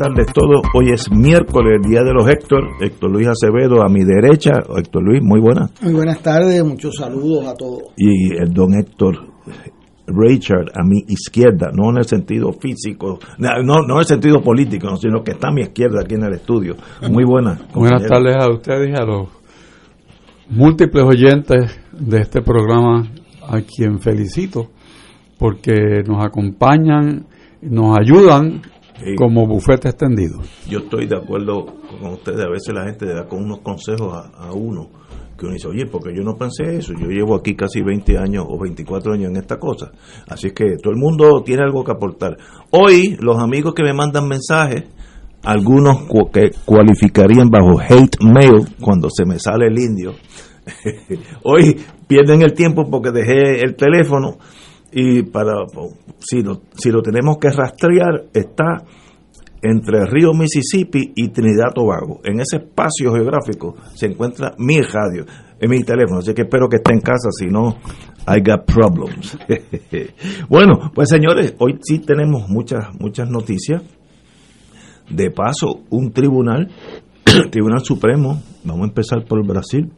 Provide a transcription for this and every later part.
Tardes todos. Hoy es miércoles, Día de los Héctor. Héctor Luis Acevedo a mi derecha. Héctor Luis, muy buenas. Muy buenas tardes, muchos saludos a todos. Y el don Héctor Richard a mi izquierda, no en el sentido físico, no, no en el sentido político, sino que está a mi izquierda aquí en el estudio. Muy buenas. Buenas tardes a ustedes y a los múltiples oyentes de este programa, a quien felicito, porque nos acompañan, nos ayudan Sí. como bufete extendido. Yo estoy de acuerdo con ustedes. A veces la gente da con unos consejos a, a uno que uno dice, oye, porque yo no pensé eso. Yo llevo aquí casi 20 años o 24 años en esta cosa. Así que todo el mundo tiene algo que aportar. Hoy, los amigos que me mandan mensajes, algunos que cualificarían bajo hate mail cuando se me sale el indio. Hoy pierden el tiempo porque dejé el teléfono y para si lo, si lo tenemos que rastrear está entre río Mississippi y Trinidad Tobago. En ese espacio geográfico se encuentra mi radio, en mi teléfono, así que espero que esté en casa, si no, I got problems. bueno, pues señores, hoy sí tenemos muchas, muchas noticias. De paso, un tribunal, Tribunal Supremo, vamos a empezar por Brasil,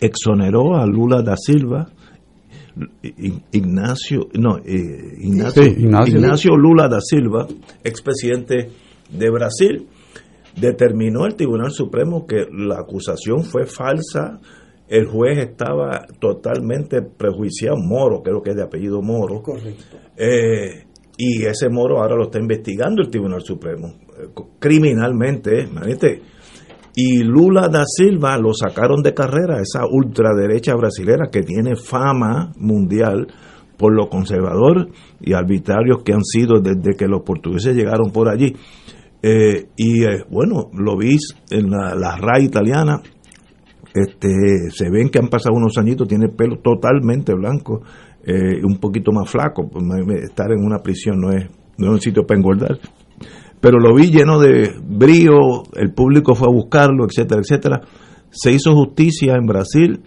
exoneró a Lula da Silva, Ignacio, no, eh, Ignacio, Sí, Ignacio. Ignacio Lula da Silva, expresidente de Brasil, determinó el Tribunal Supremo que la acusación fue falsa, el juez estaba totalmente prejuiciado, Moro, creo que es de apellido Moro, Correcto. eh, y ese moro ahora lo está investigando el Tribunal Supremo, eh, criminalmente, eh. Y Lula da Silva lo sacaron de carrera, esa ultraderecha brasilera que tiene fama mundial por lo conservador y arbitrarios que han sido desde que los portugueses llegaron por allí. Eh, y eh, bueno, lo vi en la, la italiana, este, se ven que han pasado unos añitos, tiene el pelo totalmente blanco, eh, un poquito más flaco, pues, estar en una prisión no es, no es un sitio para engordar, pero lo vi lleno de brío, el público fue a buscarlo, etcétera, etcétera. Se hizo justicia en Brasil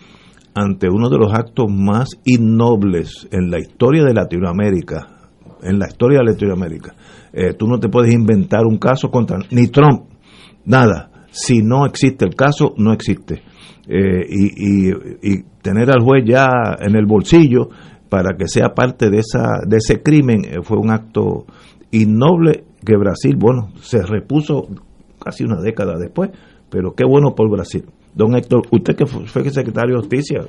ante uno de los actos más innobles en la historia de Latinoamérica, en la historia de Latinoamérica. Eh, tú no te puedes inventar un caso contra ni Trump, nada. Si no existe el caso, no existe. Eh, y, tener al juez ya en el bolsillo para que sea parte de esa de ese crimen eh, fue un acto innoble que Brasil, bueno, se repuso casi una década después, pero qué bueno por Brasil. Don Héctor, usted que fue fue secretario de Justicia,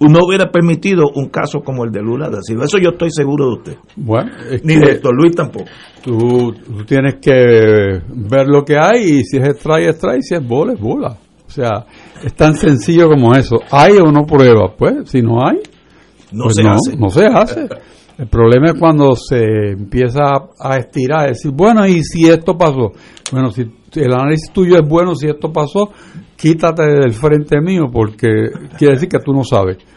no hubiera permitido un caso como el de Lula da Silva. Eso yo estoy seguro de usted. Bueno, es Ni de Héctor Luis tampoco. tú, tú tienes que ver lo que hay y si es strike, strike, si es bola, es bola. O sea, es tan sencillo como eso. ¿Hay o no prueba? Pues, si no hay, No pues se no, hace. no se hace. El problema es cuando se empieza a estirar, es decir, bueno, ¿y si esto pasó? Bueno, si el análisis tuyo es bueno, si esto pasó, quítate del frente mío porque quiere decir que tú no sabes.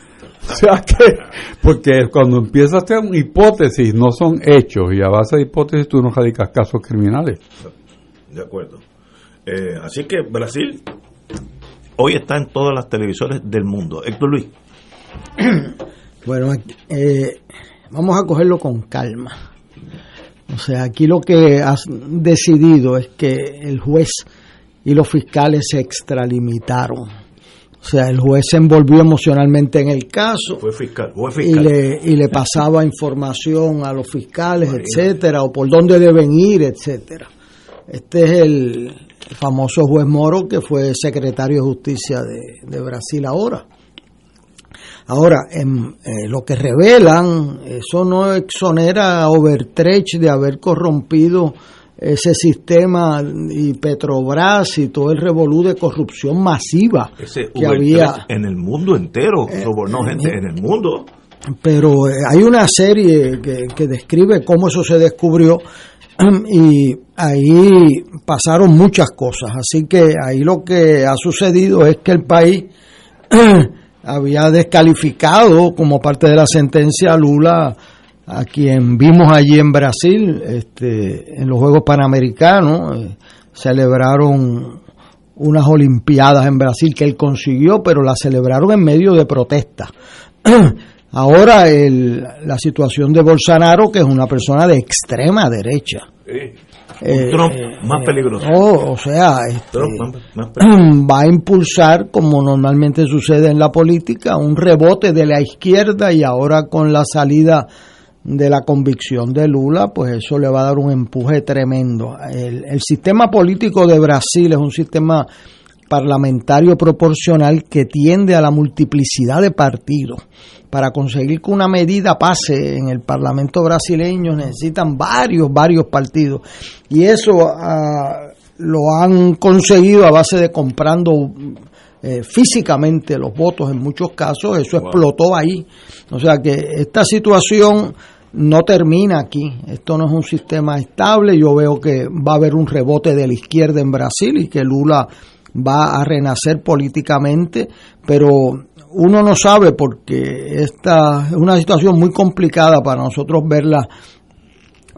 O sea que, porque cuando empiezas a hacer una hipótesis, no son hechos, y a base de hipótesis tú no radicas casos criminales. De acuerdo. Eh, así que Brasil hoy está en todas las televisores del mundo. Héctor Luis. Bueno, eh, vamos a cogerlo con calma. O sea, aquí lo que has decidido es que el juez y los fiscales se extralimitaron. O sea, el juez se envolvió emocionalmente en el caso. Fue fiscal, fue y fiscal. le, y le pasaba información a los fiscales, etcétera, o por dónde deben ir, etcétera. Este es el famoso juez Moro que fue secretario de justicia de, de Brasil ahora. Ahora, en, eh, lo que revelan, eso no exonera a Overtrecht de haber corrompido ese sistema y Petrobras y todo el revolú de corrupción masiva Ese que había. En el mundo entero, sobornó gente en el mundo. pero eh, hay una serie que, que describe cómo eso se descubrió y ahí pasaron muchas cosas. Así que ahí lo que ha sucedido es que el país había descalificado como parte de la sentencia a Lula a quien vimos allí en Brasil, este, en los Juegos Panamericanos, eh, celebraron unas Olimpiadas en Brasil que él consiguió, pero las celebraron en medio de protesta. Ahora el, la situación de Bolsonaro, que es una persona de extrema derecha. Un Trump más peligroso. Oh, o sea, este, Trump más, más peligroso. va a impulsar, como normalmente sucede en la política, un rebote de la izquierda y ahora con la salida de la convicción de Lula, pues eso le va a dar un empuje tremendo. El, el sistema político de Brasil es un sistema parlamentario proporcional que tiende a la multiplicidad de partidos. Para conseguir que una medida pase en el Parlamento brasileño necesitan varios, varios partidos. Y eso ah, lo han conseguido a base de comprando eh, físicamente los votos en muchos casos. Eso explotó ahí. O sea que esta situación no termina aquí. Esto no es un sistema estable. Yo veo que va a haber un rebote de la izquierda en Brasil y que Lula va a renacer políticamente, pero uno no sabe porque esta es una situación muy complicada para nosotros verla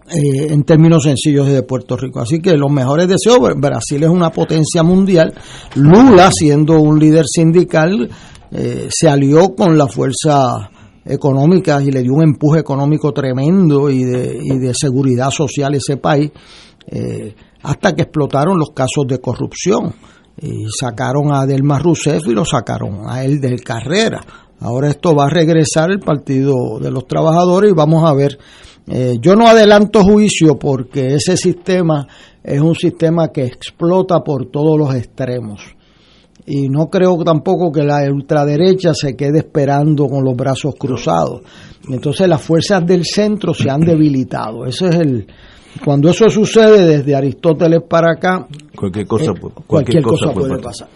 eh, en términos sencillos desde Puerto Rico. Así que los mejores deseos, Brasil es una potencia mundial, Lula siendo un líder sindical eh, se alió con la fuerza económica y le dio un empuje económico tremendo y de, y de seguridad social a ese país, eh, hasta que explotaron los casos de corrupción y sacaron a Delma Rousseff y lo sacaron a él del carrera. Ahora esto va a regresar el Partido de los Trabajadores y vamos a ver. Eh, yo no adelanto juicio porque ese sistema es un sistema que explota por todos los extremos. Y no creo tampoco que la ultraderecha se quede esperando con los brazos cruzados. Entonces las fuerzas del centro se han debilitado. Ese es el, cuando eso sucede desde Aristóteles para acá, Cualquier cosa, eh, cualquier cosa puede pasar.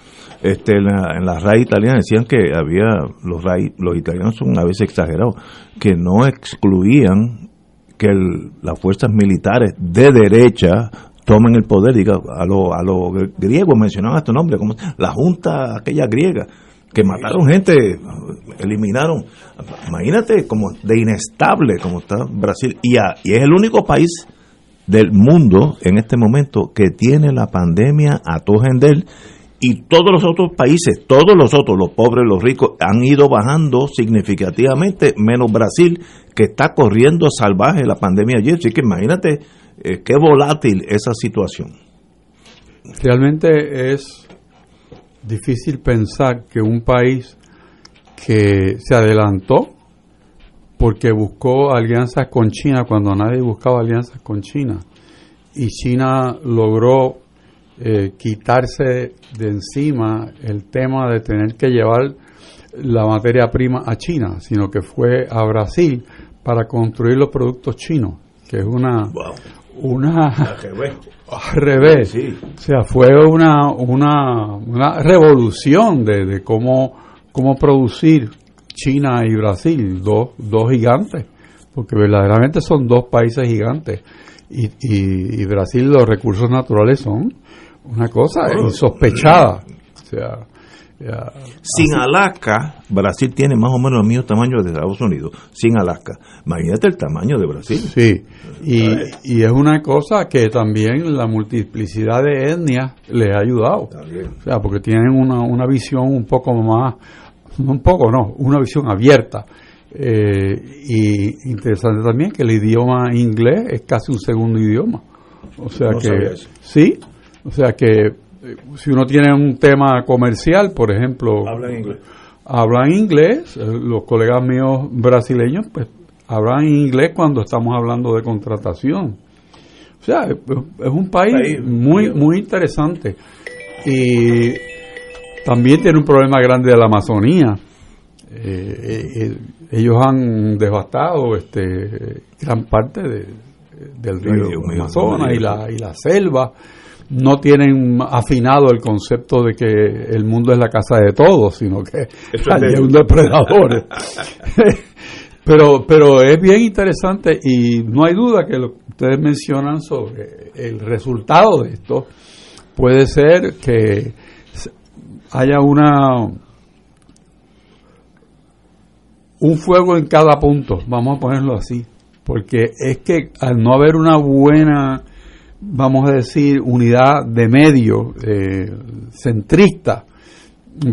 Este, en, la, en la RAI italiana decían que había, los RAI, los italianos son a veces exagerados, que no excluían que el- las fuerzas militares de derecha tomen el poder, diga, a los a los griegos mencionaban este nombre, como la junta aquella griega, que mataron gente, eliminaron, imagínate como de inestable como está Brasil, y, a- y es el único país del mundo en este momento que tiene la pandemia a todo gender y todos los otros países, todos los otros, los pobres, los ricos, han ido bajando significativamente, menos Brasil, que está corriendo salvaje la pandemia ayer. Así que imagínate eh, qué volátil esa situación. Realmente es difícil pensar que un país que se adelantó porque buscó alianzas con China cuando nadie buscaba alianzas con China y China logró eh, quitarse de encima el tema de tener que llevar la materia prima a China, sino que fue a Brasil para construir los productos chinos, que es una Wow. una al revés. Sí. O sea, fue una, una, una revolución de, de cómo, cómo producir China y Brasil, dos, dos gigantes, porque verdaderamente son dos países gigantes. Y, y, y Brasil, los recursos naturales son una cosa insospechada. O sea, ya, Sin Alaska, Brasil tiene más o menos el mismo tamaño de Estados Unidos. Sin Alaska. Imagínate el tamaño de Brasil. Sí, y, y es una cosa que también la multiplicidad de etnias les ha ayudado. O sea, porque tienen una, una visión un poco más, un poco, no, una visión abierta. Eh, y interesante también que el idioma inglés es casi un segundo idioma. O sea No que, sí, o sea que eh, si uno tiene un tema comercial, por ejemplo, Hablan inglés. hablan inglés, eh, los colegas míos brasileños, pues hablan inglés cuando estamos hablando de contratación. O sea, es es un país, País. muy muy interesante y también tiene un problema grande de la Amazonía. Eh, eh, eh, ellos han devastado este gran parte de- del río Amazonas y la, y la selva. No tienen afinado el concepto de que el mundo es la casa de todos, sino que Eso hay un depredador. pero, pero es bien interesante y no hay duda que lo que ustedes mencionan sobre el resultado de esto puede ser que haya una un fuego en cada punto, vamos a ponerlo así, porque es que al no haber una buena, vamos a decir, unidad de medio eh, centrista,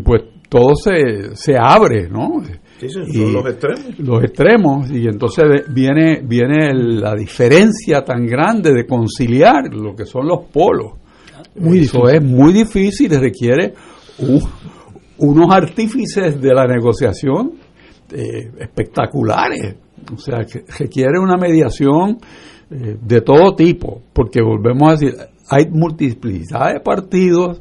pues todo se, se abre, ¿no? Sí, sí, Y- son los extremos. los extremos y entonces ve- viene viene la diferencia tan grande de conciliar lo que son los polos Muy eso es muy difícil y requiere un- unos artífices de la negociación eh, espectaculares o sea que requiere una mediación eh, de todo tipo porque volvemos a decir hay multiplicidad de partidos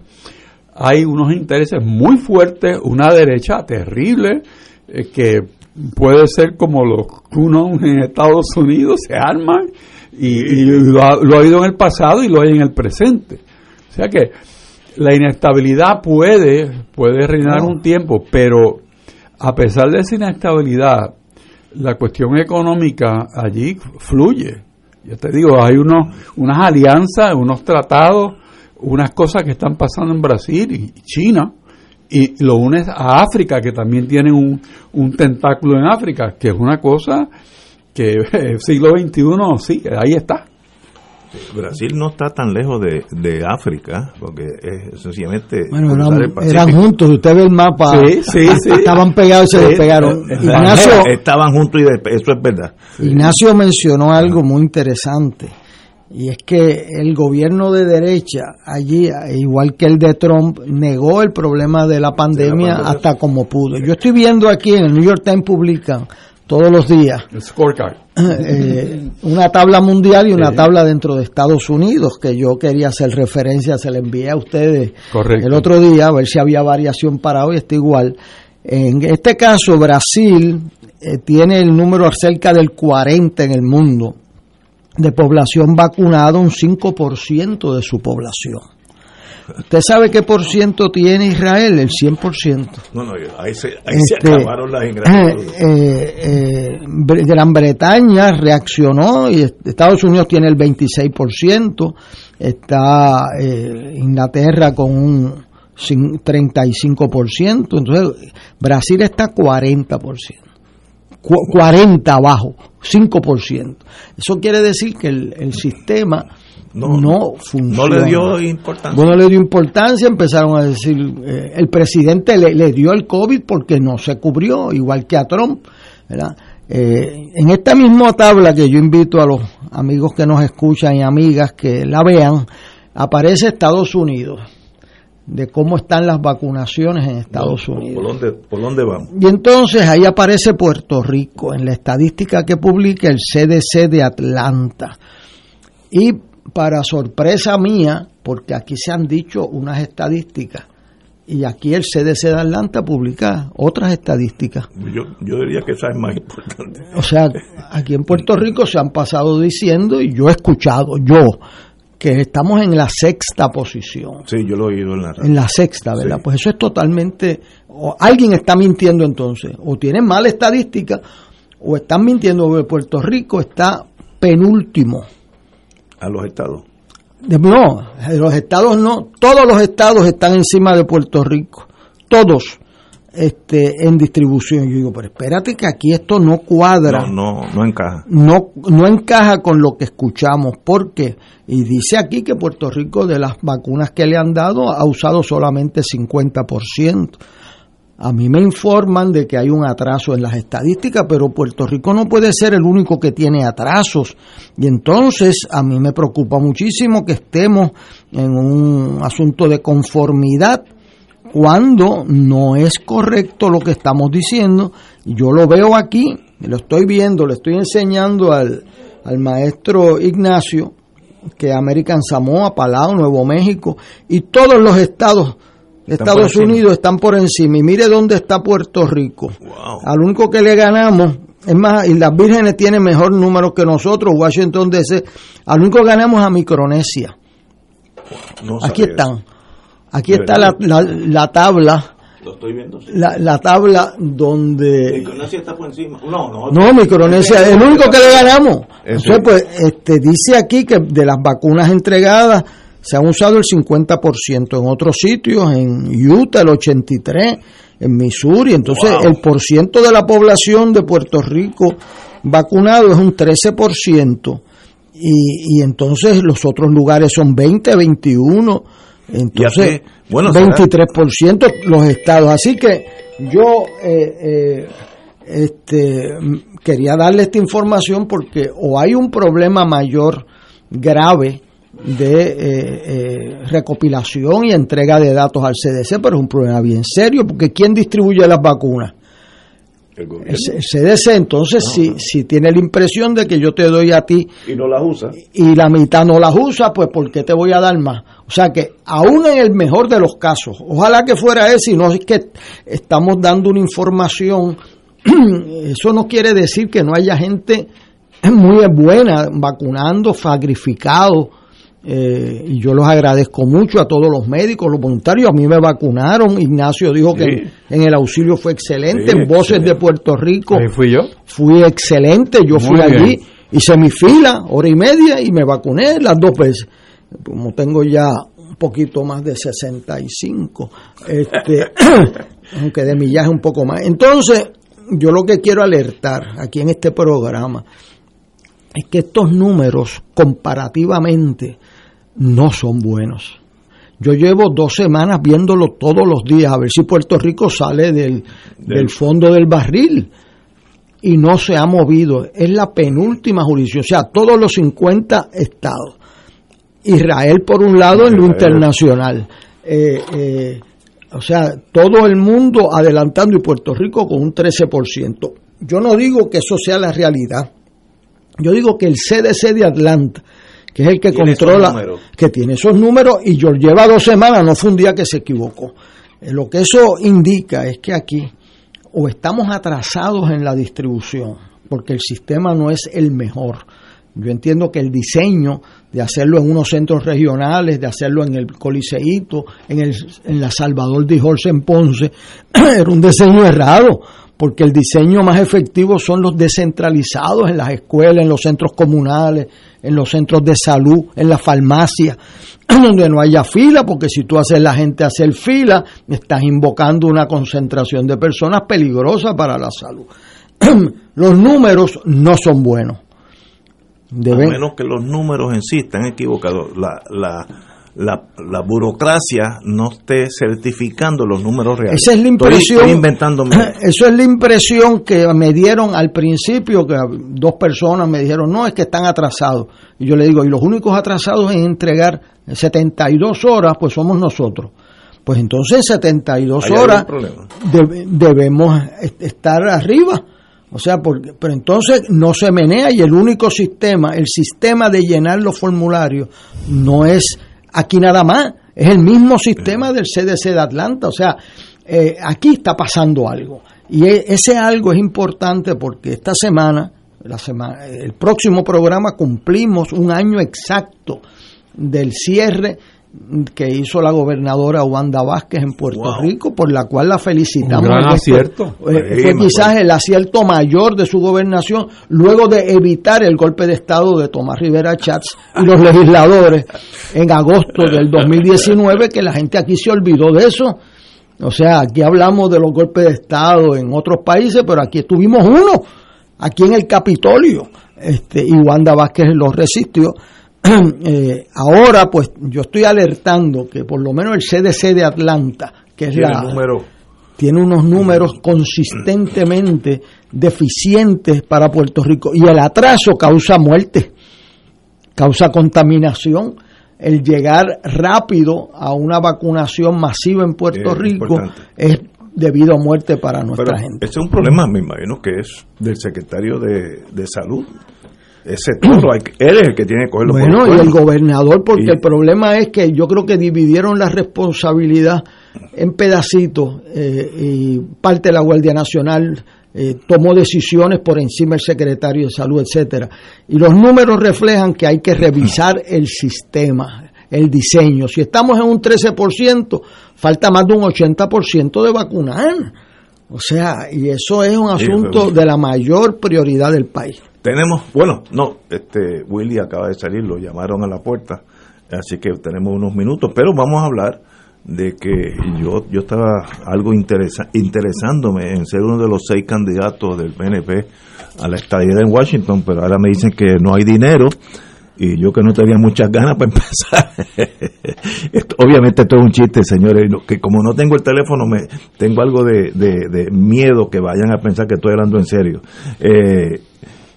hay unos intereses muy fuertes, una derecha terrible, eh, que puede ser como los que uno en Estados Unidos se arman y, lo, ha, lo ha habido en el pasado y lo hay en el presente. O sea que la inestabilidad puede, puede reinar un tiempo, pero a pesar de esa inestabilidad, la cuestión económica allí fluye. Yo te digo, hay unos, unas alianzas, unos tratados, unas cosas que están pasando en Brasil y China, y lo unes a África, que también tiene un, un tentáculo en África, que es una cosa que el siglo XXI, sí, ahí está. Brasil no está tan lejos de, de África, porque es sencillamente Bueno, eran, eran juntos, usted ve el mapa, Sí, sí, sí. estaban pegados y se Sí, despegaron. eh, Ignacio, Estaban juntos y de- eso es verdad. Ignacio mencionó algo muy interesante y es que el gobierno de derecha allí, igual que el de Trump, negó el problema de la pandemia pandemia. hasta como pudo. Yo estoy viendo aquí en el New York Times publican todos los días El scorecard. Eh, una tabla mundial y una Sí. tabla dentro de Estados Unidos que yo quería hacer referencia, se la envié a ustedes Correcto. el otro día a ver si había variación para hoy, está igual. En este caso, Brasil eh, tiene el número cerca del 40 en el mundo de población vacunada, un 5% de su población. ¿Usted sabe qué por ciento tiene Israel? El 100%. No, no, ahí se, ahí se Este, acabaron las eh, ingratitudes. eh, Bre- Gran Bretaña reaccionó y est- Estados Unidos tiene el 26%, está eh, Inglaterra con un cin- 35%, entonces Brasil está 40%. Cu- 40 abajo, 5%. Eso quiere decir que el, el sistema no, No, funciona. no le dio importancia. Bueno, le dio importancia, empezaron a decir, eh, el presidente le, le dio el COVID porque no se cubrió, igual que a Trump, ¿verdad? Eh, en esta misma tabla que yo invito a los amigos que nos escuchan y amigas que la vean, aparece Estados Unidos, de cómo están las vacunaciones en Estados ¿Por Unidos. dónde, ¿Por dónde vamos? Y entonces ahí aparece Puerto Rico en la estadística que publica el CDC de Atlanta. Y para sorpresa mía, porque aquí se han dicho unas estadísticas, y aquí el CDC de Atlanta publica otras estadísticas. Yo, yo diría que esa es más importante. O sea, aquí en Puerto Rico se han pasado diciendo, y yo he escuchado, yo, que estamos en la sexta posición. Sí, yo lo he oído en la radio. En la sexta, ¿verdad? Sí. Pues eso es totalmente... O alguien está mintiendo entonces. O tienen mala estadística, o están mintiendo porque Puerto Rico está penúltimo. A los estados. No, los estados no. Todos los estados están encima de Puerto Rico. Todos este, en distribución. Yo digo, pero espérate que aquí esto no cuadra. No, no, no encaja. no, no encaja con lo que escuchamos. ¿Por qué? Y dice aquí que Puerto Rico de las vacunas que le han dado ha usado solamente 50%. A mí me informan de que hay un atraso en las estadísticas, pero Puerto Rico no puede ser el único que tiene atrasos. Y entonces a mí me preocupa muchísimo que estemos en un asunto de conformidad cuando no es correcto lo que estamos diciendo. Yo lo veo aquí, lo estoy viendo, le estoy enseñando al, al maestro Ignacio que American Samoa, Palau, Nuevo México y todos los estados Estados Unidos están por encima. Y mire dónde está Puerto Rico. Al único que le ganamos, es más, y las vírgenes tienen mejor número que nosotros, Washington DC. Al único que ganamos a Micronesia. Aquí están. Aquí está la, la, tabla. Lo estoy viendo. La, la, tabla donde. Micronesia está por encima. No, no. No, Micronesia es el único que le ganamos. Entonces, pues, este, dice aquí que de las vacunas entregadas se han usado el 50%, en otros sitios, en Utah el 83%, en Missouri, entonces el porciento de la población de Puerto Rico vacunado es un 13%, y, y entonces los otros lugares son 20, 21, entonces bueno, 23% los estados. Así que yo eh, eh, este, quería darle esta información porque o hay un problema mayor grave de eh, eh, recopilación y entrega de datos al CDC, pero es un problema bien serio, porque ¿quién distribuye las vacunas? El, CDC, entonces, si, si tiene la impresión de que yo te doy a ti y no las usa y la mitad no las usa, pues ¿por qué te voy a dar más? O sea que, aún en el mejor de los casos, ojalá que fuera ese, y no es que estamos dando una información, eso no quiere decir que no haya gente muy buena vacunando, sacrificado eh, y yo los agradezco mucho a todos los médicos, los voluntarios. A mí me vacunaron. Ignacio dijo que en el auxilio fue excelente. en Voces de Puerto Rico. Ahí fui yo. Fui excelente. Yo fui allí, hice mi fila, hora y media, y me vacuné las dos veces. Como tengo ya un poquito más de 65, este, aunque de millaje un poco más. Entonces, yo lo que quiero alertar aquí en este programa es que estos números comparativamente no son buenos. Yo llevo dos semanas viéndolo todos los días a ver si Puerto Rico sale del, fondo del barril y no se ha movido. Es la penúltima jurisdicción, o sea, todos los 50 estados. Israel por un lado en lo internacional. Eh, eh, o sea, todo el mundo adelantando y Puerto Rico con un 13%. Yo no digo que eso sea la realidad. Yo digo que el CDC de Atlanta, que es el que controla, que tiene esos números, y yo lleva dos semanas, no fue un día que se equivocó. Eh, lo que eso indica es que aquí o estamos atrasados en la distribución, porque el sistema no es el mejor. Yo entiendo que el diseño de hacerlo en unos centros regionales, de hacerlo en el Coliseíto, en, el, en la Salvador de Jorge en Ponce, era un diseño errado, porque el diseño más efectivo son los descentralizados en las escuelas, en los centros comunales, en los centros de salud, en la farmacia, donde no haya fila, porque si tú haces la gente hacer fila, estás invocando una concentración de personas peligrosa para la salud. los números no son buenos. Deben... A menos que los números en sí están equivocados. La, la, la, burocracia no esté certificando los números reales. Esa es la impresión. inventándome. Eso es la impresión que me dieron al principio, que dos personas me dijeron, no, es que están atrasados. Y yo le digo, y los únicos atrasados en entregar 72 horas, pues somos nosotros. Pues entonces 72 horas debemos estar arriba. O sea, porque, pero entonces no se menea y el único sistema, el sistema de llenar los formularios, no es aquí nada más, es el mismo sistema del CDC de Atlanta, o sea, eh, aquí está pasando algo. Y e, ese algo es importante porque esta semana, la semana, el próximo programa cumplimos un año exacto del cierre que hizo la gobernadora Wanda Vázquez en Puerto Rico, por la cual la felicitamos. Un gran acierto. Eh, fue quizás el acierto mayor de su gobernación, luego de evitar el golpe de Estado de Tomás Rivera Chats y los legisladores en agosto del 2019, que la gente aquí se olvidó de eso. O sea, aquí hablamos de los golpes de Estado en otros países, pero aquí tuvimos uno, aquí en el Capitolio, este, y Wanda Vázquez lo resistió. Eh, ahora, pues yo estoy alertando que por lo menos el CDC de Atlanta, que es la, número tiene unos números consistentemente deficientes para Puerto Rico y el atraso causa muerte, causa contaminación. El llegar rápido a una vacunación masiva en Puerto Es Rico importante. es debido a muerte para nuestra Pero gente. ese es un problema, me imagino que es del secretario de, de salud. Ese toro, hay él es el que tiene que cogerlo Bueno, y el gobernador, porque Y- el problema es que yo creo que dividieron la responsabilidad en pedacitos eh, y parte de la Guardia Nacional eh, tomó decisiones por encima del secretario de salud, etcétera. Y los números reflejan que hay que revisar el sistema, el diseño. Si estamos en un 13%, falta más de un 80% de vacunar. O sea, y eso es un asunto de la mayor prioridad del país. Tenemos, bueno, no, este Willy acaba de salir, lo llamaron a la puerta, así que tenemos unos minutos, pero vamos a hablar de que yo yo estaba algo interesa, interesándome en ser uno de los seis candidatos del PNP a la estadía en Washington, pero ahora me dicen que no hay dinero y yo que no tenía muchas ganas para empezar. Esto- obviamente esto es un chiste, señores, que como no tengo el teléfono, me tengo algo de, de- de miedo que vayan a pensar que estoy hablando en serio. Eh,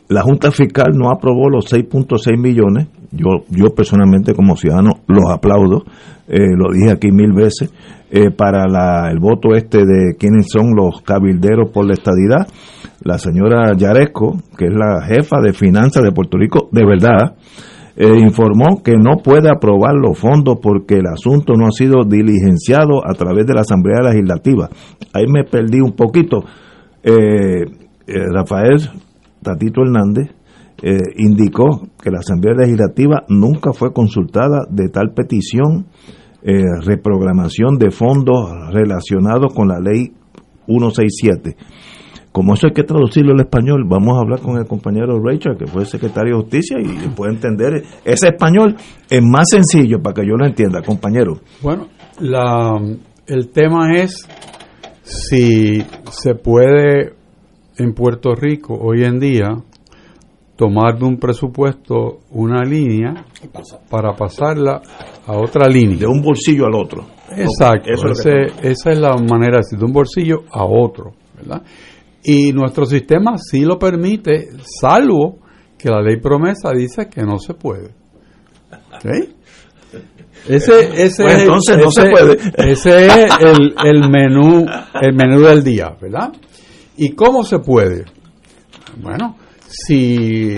la Junta Fiscal no aprobó los 6.6 millones. Yo, yo personalmente como ciudadano los aplaudo. Eh, lo dije aquí mil veces. eh, para la- el voto este de quiénes son los cabilderos por la estadidad. La señora Yaresco, que es la jefa de finanzas de Puerto Rico, de verdad, eh, informó que no puede aprobar los fondos porque el asunto no ha sido diligenciado a través de la Asamblea Legislativa. Ahí me perdí un poquito. Rafael Tatito Hernández eh, indicó que la Asamblea Legislativa nunca fue consultada de tal petición, eh, reprogramación de fondos relacionados con la ley 167. Como eso hay que traducirlo al español, vamos a hablar con el compañero Rachel, que fue secretario de Justicia, y puede entender ese español es más sencillo para que yo lo entienda, compañero. Bueno, la, el tema es si se puede en Puerto Rico hoy en día tomar de un presupuesto una línea para pasarla a otra línea. De un bolsillo al otro. Exacto, Eso es ese- esa es la manera de decir, de un bolsillo a otro, ¿verdad? Y nuestro sistema sí lo permite, salvo que la ley promesa dice que no se puede. ¿Ok? Ese, ese Pues es el- entonces no se ese- puede. Ese es el, el menú, el menú del día, ¿verdad? ¿Y cómo se puede? Bueno, si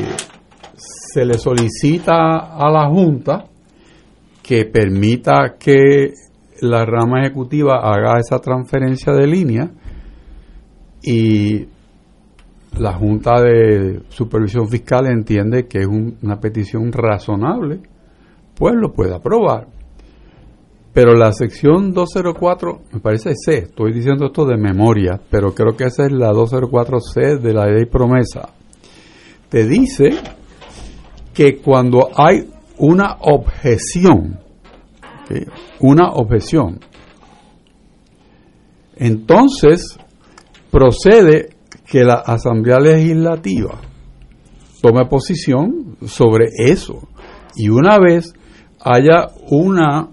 se le solicita a la Junta que permita que la rama ejecutiva haga esa transferencia de línea y la Junta de Supervisión Fiscal entiende que es un- una petición razonable, pues lo puede aprobar. Pero la sección 204, me parece C, estoy diciendo esto de memoria, pero creo que esa es la 204C de la ley promesa. Te dice que cuando hay una objeción, una objeción, entonces procede que la Asamblea Legislativa tome posición sobre eso. Y una vez haya una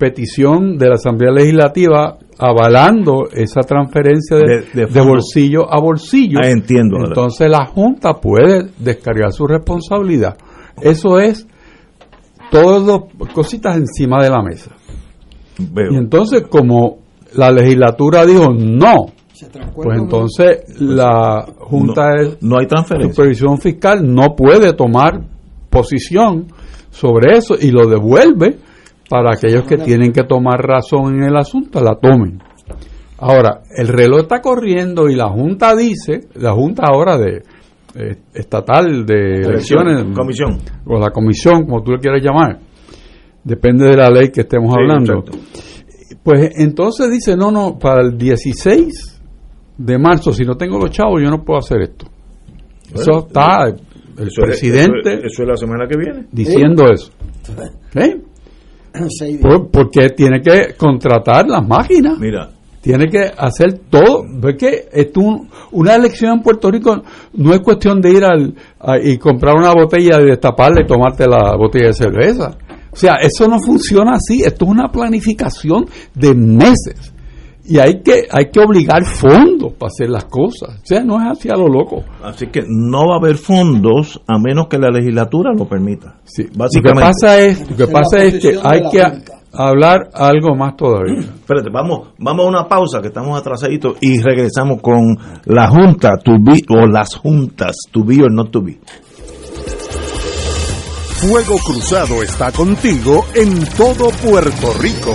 petición de la Asamblea Legislativa avalando esa transferencia de, De- de de fondo. bolsillo a bolsillo, Ah, entiendo entonces la Junta puede descargar su responsabilidad. Eso es todo cositas encima de la mesa. Veo. Y entonces como la legislatura dijo no, pues entonces la Junta no, de no hay transferencia. Supervisión Fiscal no puede tomar posición sobre eso y lo devuelve para aquellos que tienen que tomar razón en el asunto, la tomen. Ahora, el reloj está corriendo y la Junta dice, la Junta ahora de eh, estatal de elecciones, Comisión. o la comisión, como tú le quieras llamar, depende de la ley que estemos Sí, hablando. exacto. Pues entonces dice, no, no, para el 16 de marzo, si no tengo los chavos, yo no puedo hacer esto. Eso está el Eso es- presidente eso, es- eso es la semana que viene. diciendo eso. ¿Ok? Por- porque tiene que contratar las máquinas, Mira, tiene que hacer todo. ¿Ves que esto un- una elección en Puerto Rico no es cuestión de ir al, a- y comprar una botella y destaparla y tomarte la botella de cerveza? O sea, eso no funciona así. Esto es una planificación de meses. Y hay que hay que obligar fondos para hacer las cosas. O sea, no es así a lo loco. Así que no va a haber fondos a menos que la legislatura lo permita. Sí, básicamente. Lo que pasa es, lo que, pasa es que hay que hablar algo más todavía. Espérate, vamos, vamos a una pausa que estamos atrasaditos y regresamos con la junta to be o las juntas to be or not to be. Fuego Cruzado está contigo en todo Puerto Rico.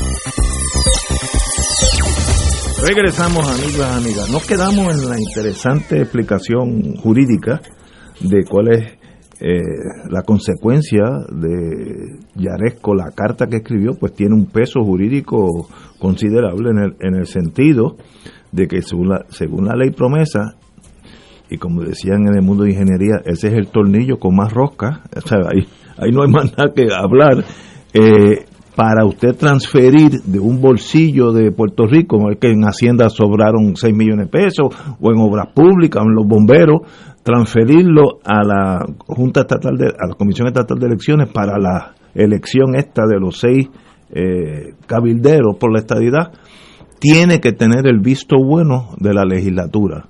Regresamos, amigos amigas. Nos quedamos en la interesante explicación jurídica de cuál es eh, la consecuencia de Yaresco, la carta que escribió, pues tiene un peso jurídico considerable en el, en el sentido de que según la, según la ley promesa, y como decían en el mundo de ingeniería, ese es el tornillo con más rosca, o sea, ahí, ahí no hay más nada que hablar. Eh, para usted transferir de un bolsillo de Puerto Rico, que en Hacienda sobraron 6 millones de pesos, o en obras públicas, en los bomberos, transferirlo a la Junta Estatal, de, a la Comisión Estatal de Elecciones para la elección esta de los seis eh, cabilderos por la estadidad, tiene que tener el visto bueno de la legislatura.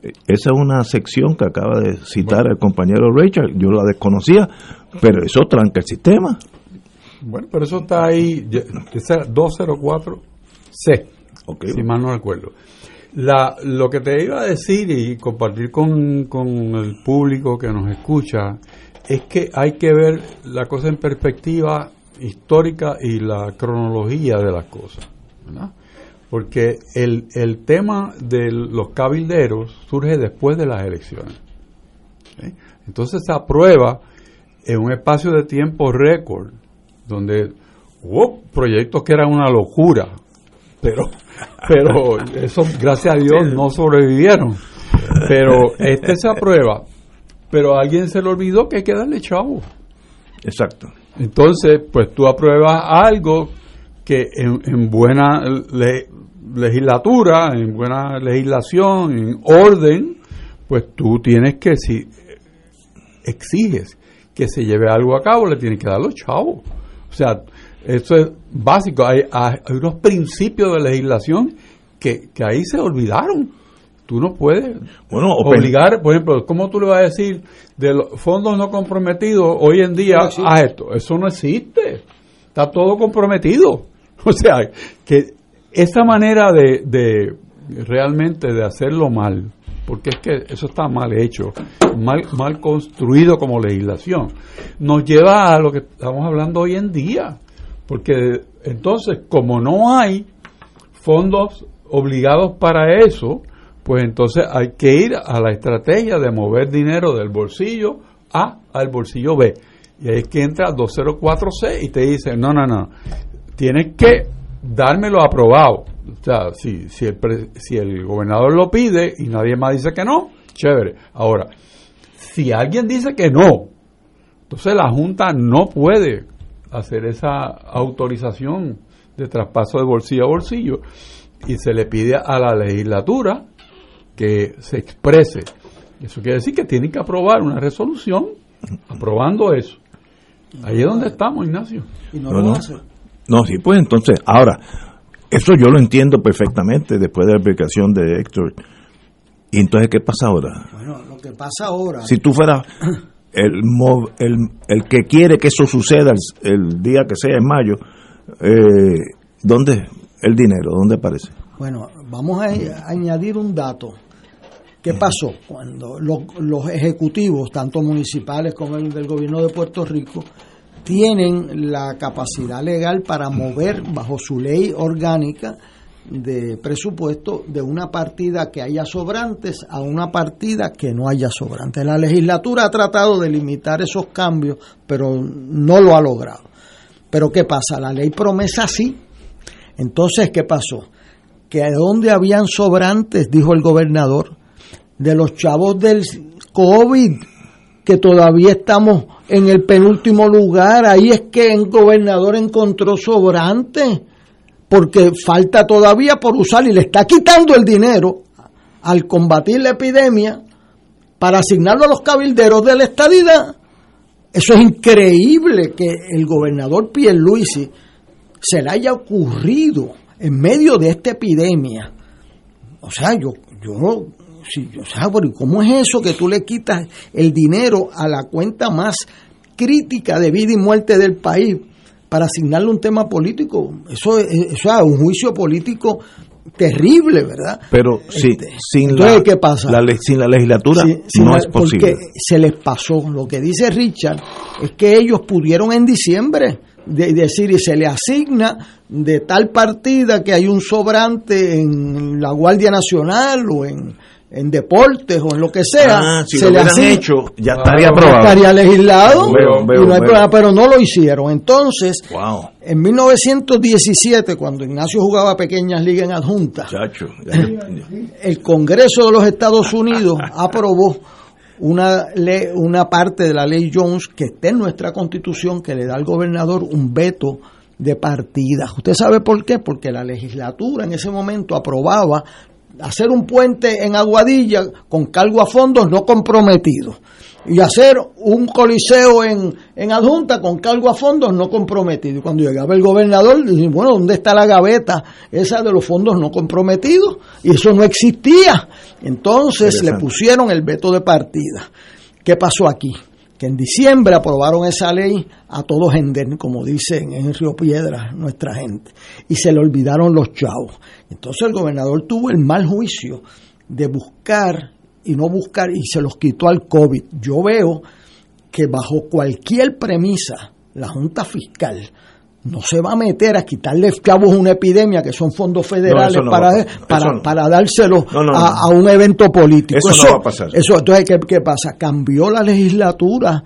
Esa es una sección que acaba de citar el compañero Richard, yo la desconocía, pero eso tranca el sistema. Bueno, pero eso está ahí, 204C, si mal no recuerdo. La, lo que te iba a decir y compartir con, con el público que nos escucha es que hay que ver la cosa en perspectiva histórica y la cronología de las cosas. Porque el, el tema de los cabilderos surge después de las elecciones. Entonces se aprueba en un espacio de tiempo récord donde hubo proyectos que eran una locura, pero, pero eso, gracias a Dios, no sobrevivieron. Pero este se aprueba, pero a alguien se le olvidó que hay que darle chavo. Exacto. Entonces, pues tú apruebas algo que en, buena legislatura, en buena legislación, en orden, pues tú tienes que, si exiges que se lleve algo a cabo, le tienes que dar los chavos. O sea, eso es básico. Hay, hay unos principios de legislación que, que ahí se olvidaron. Tú no puedes bueno, obligar, por ejemplo, ¿cómo tú le vas a decir de los fondos no comprometidos hoy en día a esto? Eso no existe. Está todo comprometido. O sea, que esa manera de, de realmente de hacerlo mal, porque es que eso está mal hecho, mal, mal construido como legislación, nos lleva a lo que estamos hablando hoy en día. Porque entonces, como no hay fondos obligados para eso, pues entonces hay que ir a la estrategia de mover dinero del bolsillo A al bolsillo B. Y ahí es que entra 204C y te dice, no, no, no, tienes que dármelo aprobado. O sea, si, si, el, si el gobernador lo pide y nadie más dice que no, chévere. Ahora, si alguien dice que no, entonces la Junta no puede hacer esa autorización de traspaso de bolsillo a bolsillo y se le pide a la legislatura que se exprese. Eso quiere decir que tienen que aprobar una resolución aprobando eso. Ahí es donde estamos, Ignacio. no, no, no, sí, pues entonces, ahora, eso yo lo entiendo perfectamente después de la aplicación de Héctor. ¿Y entonces qué pasa ahora? Bueno, lo que pasa ahora... Si tú fueras el, el, el que quiere que eso suceda el, día que sea, en mayo, eh, ¿dónde el dinero? ¿Dónde aparece? Bueno, vamos a, añadir un dato. ¿Qué pasó? Cuando los, los, ejecutivos, tanto municipales como el del gobierno de Puerto Rico, tienen la capacidad legal para mover bajo su ley orgánica de presupuesto de una partida que haya sobrantes a una partida que no haya sobrantes. La legislatura ha tratado de limitar esos cambios, pero no lo ha logrado. Pero ¿qué pasa? La ley promesa sí. Entonces, ¿qué pasó? Que donde habían sobrantes, dijo el gobernador, de los chavos del COVID, que todavía estamos en el penúltimo lugar, ahí es que el gobernador encontró sobrantes porque falta todavía por usar y le está quitando el dinero al combatir la epidemia para asignarlo a los cabilderos de la estadidad. Eso es increíble que el gobernador Pierluisi se le haya ocurrido en medio de esta epidemia. O sea, yo, yo, sí, o sea, ¿cómo es eso que tú le quitas el dinero a la cuenta más crítica de vida y muerte del país para asignarle un tema político. Eso, eso es un juicio político terrible, ¿verdad? Pero sí, este, sin, la, ¿qué pasa? sin la legislatura no es posible. Porque se les pasó. Lo que dice Richard es que ellos pudieron en diciembre de, decir y se le asigna de tal partida que hay un sobrante en la Guardia Nacional o en en deportes o en lo que sea, ah, se le han hecho, ya estaría aprobado. Estaría legislado, pero no lo hicieron. Entonces, en 1917, cuando Ignacio jugaba pequeñas ligas en adjunta, el Congreso de los Estados Unidos aprobó una, ley, una parte de la ley Jones que está en nuestra constitución que le da al gobernador un veto de partida. ¿Usted sabe por qué? Porque la legislatura en ese momento aprobaba hacer un puente en Aguadilla con cargo a fondos no comprometidos y hacer un coliseo en, en adjunta con cargo a fondos no comprometidos. Cuando llegaba el gobernador, dice, bueno, ¿dónde está la gaveta esa de los fondos no comprometidos? Y eso no existía. Entonces le pusieron el veto de partida. ¿Qué pasó aquí? Que en diciembre aprobaron esa ley a todos en como dicen en Río Piedra nuestra gente, y se le olvidaron los chavos. Entonces el gobernador tuvo el mal juicio de buscar y no buscar y se los quitó al COVID. Yo veo que bajo cualquier premisa la Junta Fiscal no se va a meter a quitarle chavos una epidemia que son fondos federales para, para, a, un evento político. Eso, no va a pasar. Eso, entonces, ¿qué, ¿qué pasa? Cambió la legislatura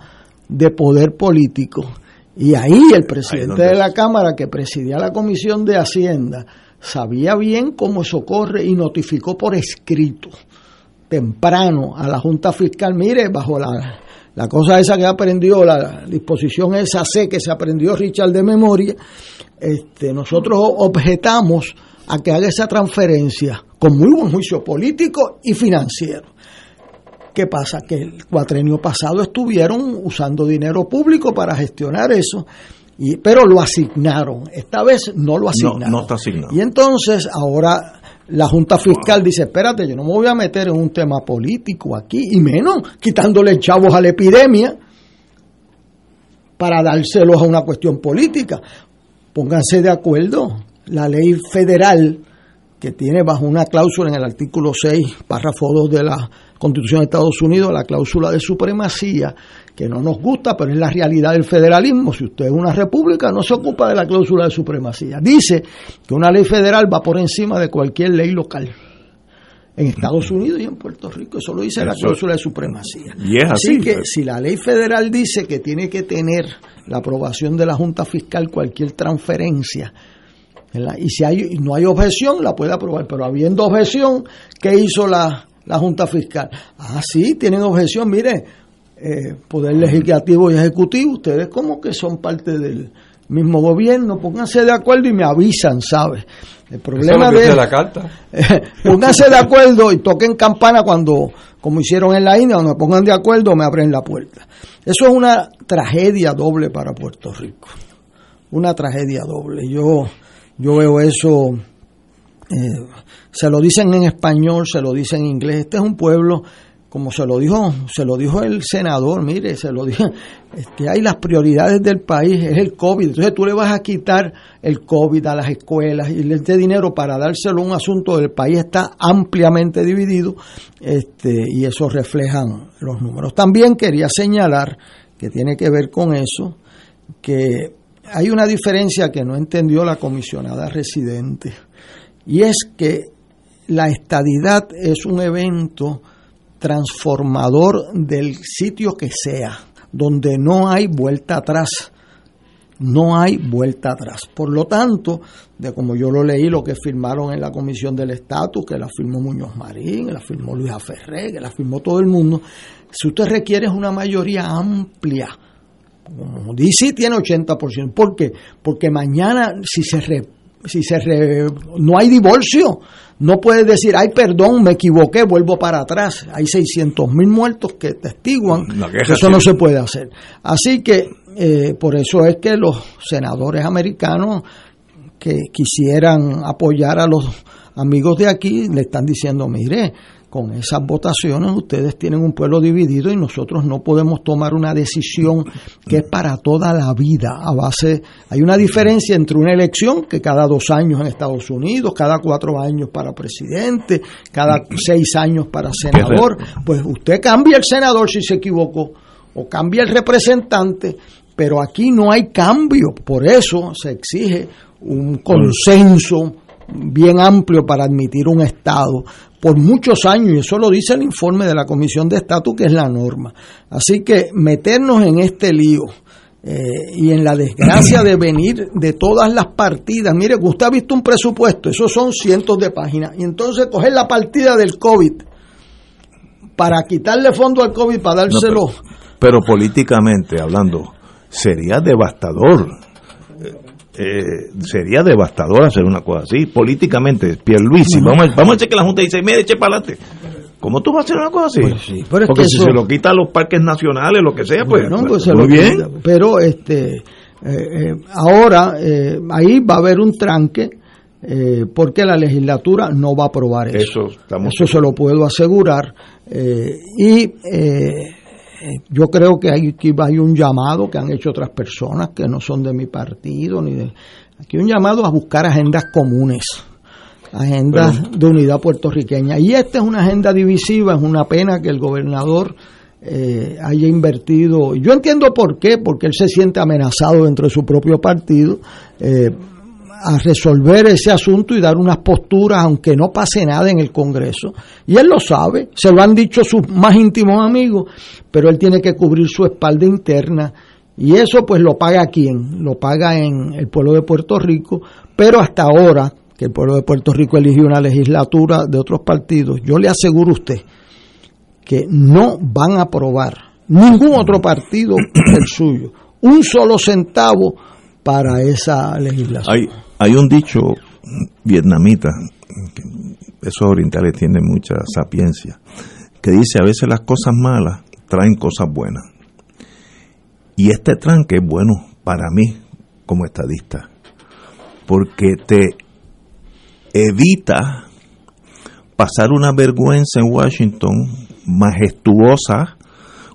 de poder político y ahí el presidente de la Cámara que presidía la Comisión de Hacienda sabía bien cómo eso corre y notificó por escrito temprano a la Junta Fiscal, mire, bajo la, la cosa esa que aprendió, la disposición esa C que se aprendió Richard de memoria, este, nosotros objetamos a que haga esa transferencia con muy buen juicio político y financiero. ¿Qué pasa? Que el cuatrenio pasado estuvieron usando dinero público para gestionar eso, y, pero lo asignaron. Esta vez no lo asignaron. No, está asignado. Y entonces ahora la Junta Fiscal dice, espérate, yo no me voy a meter en un tema político aquí, y menos quitándole chavos a la epidemia para dárselos a una cuestión política. Pónganse de acuerdo. La ley federal que tiene bajo una cláusula en el artículo 6, párrafo 2 de la Constitución de Estados Unidos, la cláusula de supremacía, que no nos gusta, pero es la realidad del federalismo. Si usted es una república, no se ocupa de la cláusula de supremacía. Dice que una ley federal va por encima de cualquier ley local. En Estados Unidos y en Puerto Rico, eso lo dice la cláusula de supremacía. Y es así, así que pues. si la ley federal dice que tiene que tener la aprobación de la Junta Fiscal cualquier transferencia, ¿verdad? y si hay, no hay objeción, la puede aprobar, pero habiendo objeción, ¿qué hizo la, la Junta Fiscal? Ah, sí, tienen objeción, mire, eh, Poder Legislativo y Ejecutivo, ustedes como que son parte del mismo gobierno, pónganse de acuerdo y me avisan, ¿sabes? El problema de la carta. pónganse de acuerdo y toquen campana cuando, como hicieron en la India, cuando me pongan de acuerdo me abren la puerta. Eso es una tragedia doble para Puerto Rico. Una tragedia doble. Yo, yo veo eso, eh, se lo dicen en español, se lo dicen en inglés. Este es un pueblo, como se lo dijo, se lo dijo el senador, mire, se lo dijo, es que hay las prioridades del país, es el COVID. Entonces tú le vas a quitar el COVID a las escuelas y este dinero para dárselo a un asunto del país está ampliamente dividido este, y eso reflejan los números. También quería señalar que tiene que ver con eso, que hay una diferencia que no entendió la comisionada residente y es que la estadidad es un evento transformador del sitio que sea, donde no hay vuelta atrás. No hay vuelta atrás. Por lo tanto, de como yo lo leí, lo que firmaron en la Comisión del Estatus, que la firmó Muñoz Marín, que la firmó Luisa Ferré, que la firmó todo el mundo, si usted requiere una mayoría amplia, DC tiene 80%. ¿Por qué? Porque mañana, si se re- si se re- no hay divorcio, no puedes decir, ay, perdón, me equivoqué, vuelvo para atrás. Hay 600 mil muertos que testiguan que eso no se puede hacer. Así que eh, por eso es que los senadores americanos que quisieran apoyar a los amigos de aquí le están diciendo, mire, con esas votaciones ustedes tienen un pueblo dividido y nosotros no podemos tomar una decisión que es para toda la vida. A base hay una diferencia entre una elección que cada dos años en Estados Unidos cada cuatro años para presidente cada seis años para senador. Pues usted cambia el senador si se equivocó o cambia el representante pero aquí no hay cambio. Por eso se exige un consenso bien amplio para admitir un Estado por muchos años, y eso lo dice el informe de la Comisión de Estatus, que es la norma. Así que meternos en este lío eh, y en la desgracia de venir de todas las partidas, mire, usted ha visto un presupuesto, esos son cientos de páginas, y entonces coger la partida del COVID para quitarle fondo al COVID, para dárselo. No, pero, pero políticamente hablando, sería devastador. Eh, sería devastador hacer una cosa así. Políticamente, Pierluisi, vamos, a- vamos a decir que la Junta dice, mire, eche para adelante. ¿Cómo tú vas a hacer una cosa así? Pues sí, pero es Porque que si eso- se lo quita a los parques nacionales, lo que sea, pues, Bueno, pues, pues se muy lo bien. quita. Pero este, eh, eh, ahora eh, ahí va a haber un tranque eh, porque la legislatura no va a aprobar eso. Eso estamos Eso se lo puedo asegurar. eh, y eh, yo creo que hay, que hay un llamado que han hecho otras personas que no son de mi partido, ni de, aquí un llamado a buscar agendas comunes agendas de unidad puertorriqueña. Y esta es una agenda divisiva, es una pena que el gobernador eh, haya invertido. Yo entiendo por qué, porque él se siente amenazado dentro de su propio partido. eh, a resolver ese asunto y dar unas posturas, aunque no pase nada en el Congreso. Y él lo sabe, se lo han dicho sus más íntimos amigos, pero él tiene que cubrir su espalda interna. Y eso pues lo paga quién? Lo paga en el pueblo de Puerto Rico, pero hasta ahora que el pueblo de Puerto Rico eligió una legislatura de otros partidos, yo le aseguro a usted que no van a aprobar ningún otro partido el suyo un solo centavo para esa legislación. Hay un dicho vietnamita, esos orientales tienen mucha sapiencia, que dice a veces las cosas malas traen cosas buenas. Y este tranque es bueno para mí como estadista, porque te evita pasar una vergüenza en Washington majestuosa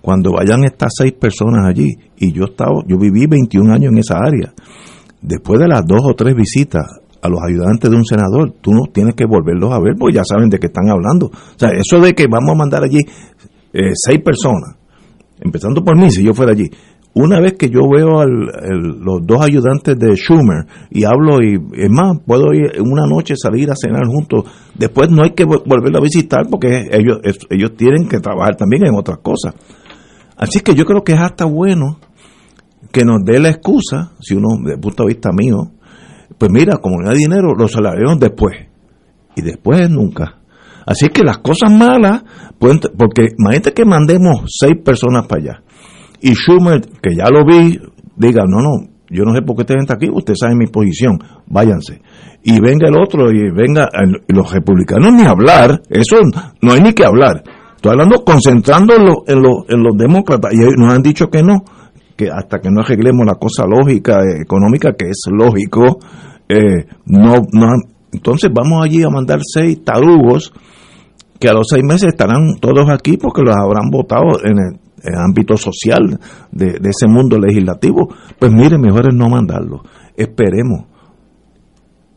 cuando vayan estas seis personas allí. Y yo estaba, yo viví 21 años en esa área. Después de las dos o tres visitas a los ayudantes de un senador, tú no tienes que volverlos a ver porque ya saben de qué están hablando. O sea, eso de que vamos a mandar allí eh, seis personas, empezando por mí, si yo fuera allí, una vez que yo veo a los dos ayudantes de Schumer y hablo y es más, puedo ir una noche salir a cenar juntos, después no hay que volverlo a visitar porque ellos, ellos tienen que trabajar también en otras cosas. Así que yo creo que es hasta bueno que nos dé la excusa, si uno, desde el punto de vista mío, pues mira, como no hay dinero, lo salarios después. Y después nunca. Así que las cosas malas, pueden, porque imagínate que mandemos seis personas para allá. Y Schumer, que ya lo vi, diga, no, no, yo no sé por qué ustedes están aquí, usted sabe mi posición, váyanse. Y venga el otro y venga los republicanos ni hablar, eso no hay ni que hablar. Estoy hablando concentrando en, en, los demócratas y nos han dicho que no, que hasta que no arreglemos la cosa lógica, económica, que es lógico, eh, no, no. Entonces vamos allí a mandar seis tarugos que a los seis meses estarán todos aquí porque los habrán votado en el, ámbito social de, ese mundo legislativo. Pues mire, mejor es no mandarlo. Esperemos.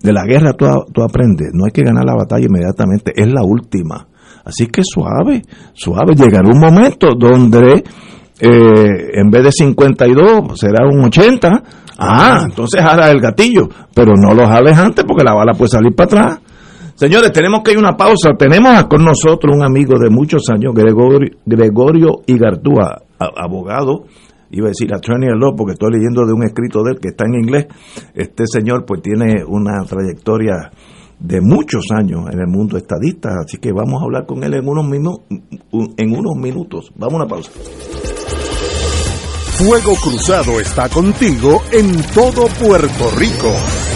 De la guerra tú, tú aprendes, no hay que ganar la batalla inmediatamente, es la última Así que suave, suave. Llegará un momento donde eh, en vez de 52 será un 80. Ah, entonces jala el gatillo, pero no lo jales antes porque la bala puede salir para atrás. Señores, tenemos que ir a una pausa. Tenemos con nosotros un amigo de muchos años, Gregorio, Gregorio Igartúa, abogado, iba a decir attorney law porque estoy leyendo de un escrito de él que está en inglés. Este señor pues tiene una trayectoria de muchos años en el mundo estadista, así que vamos a hablar con él en unos, minutos. Vamos a una pausa. Fuego Cruzado está contigo en todo Puerto Rico.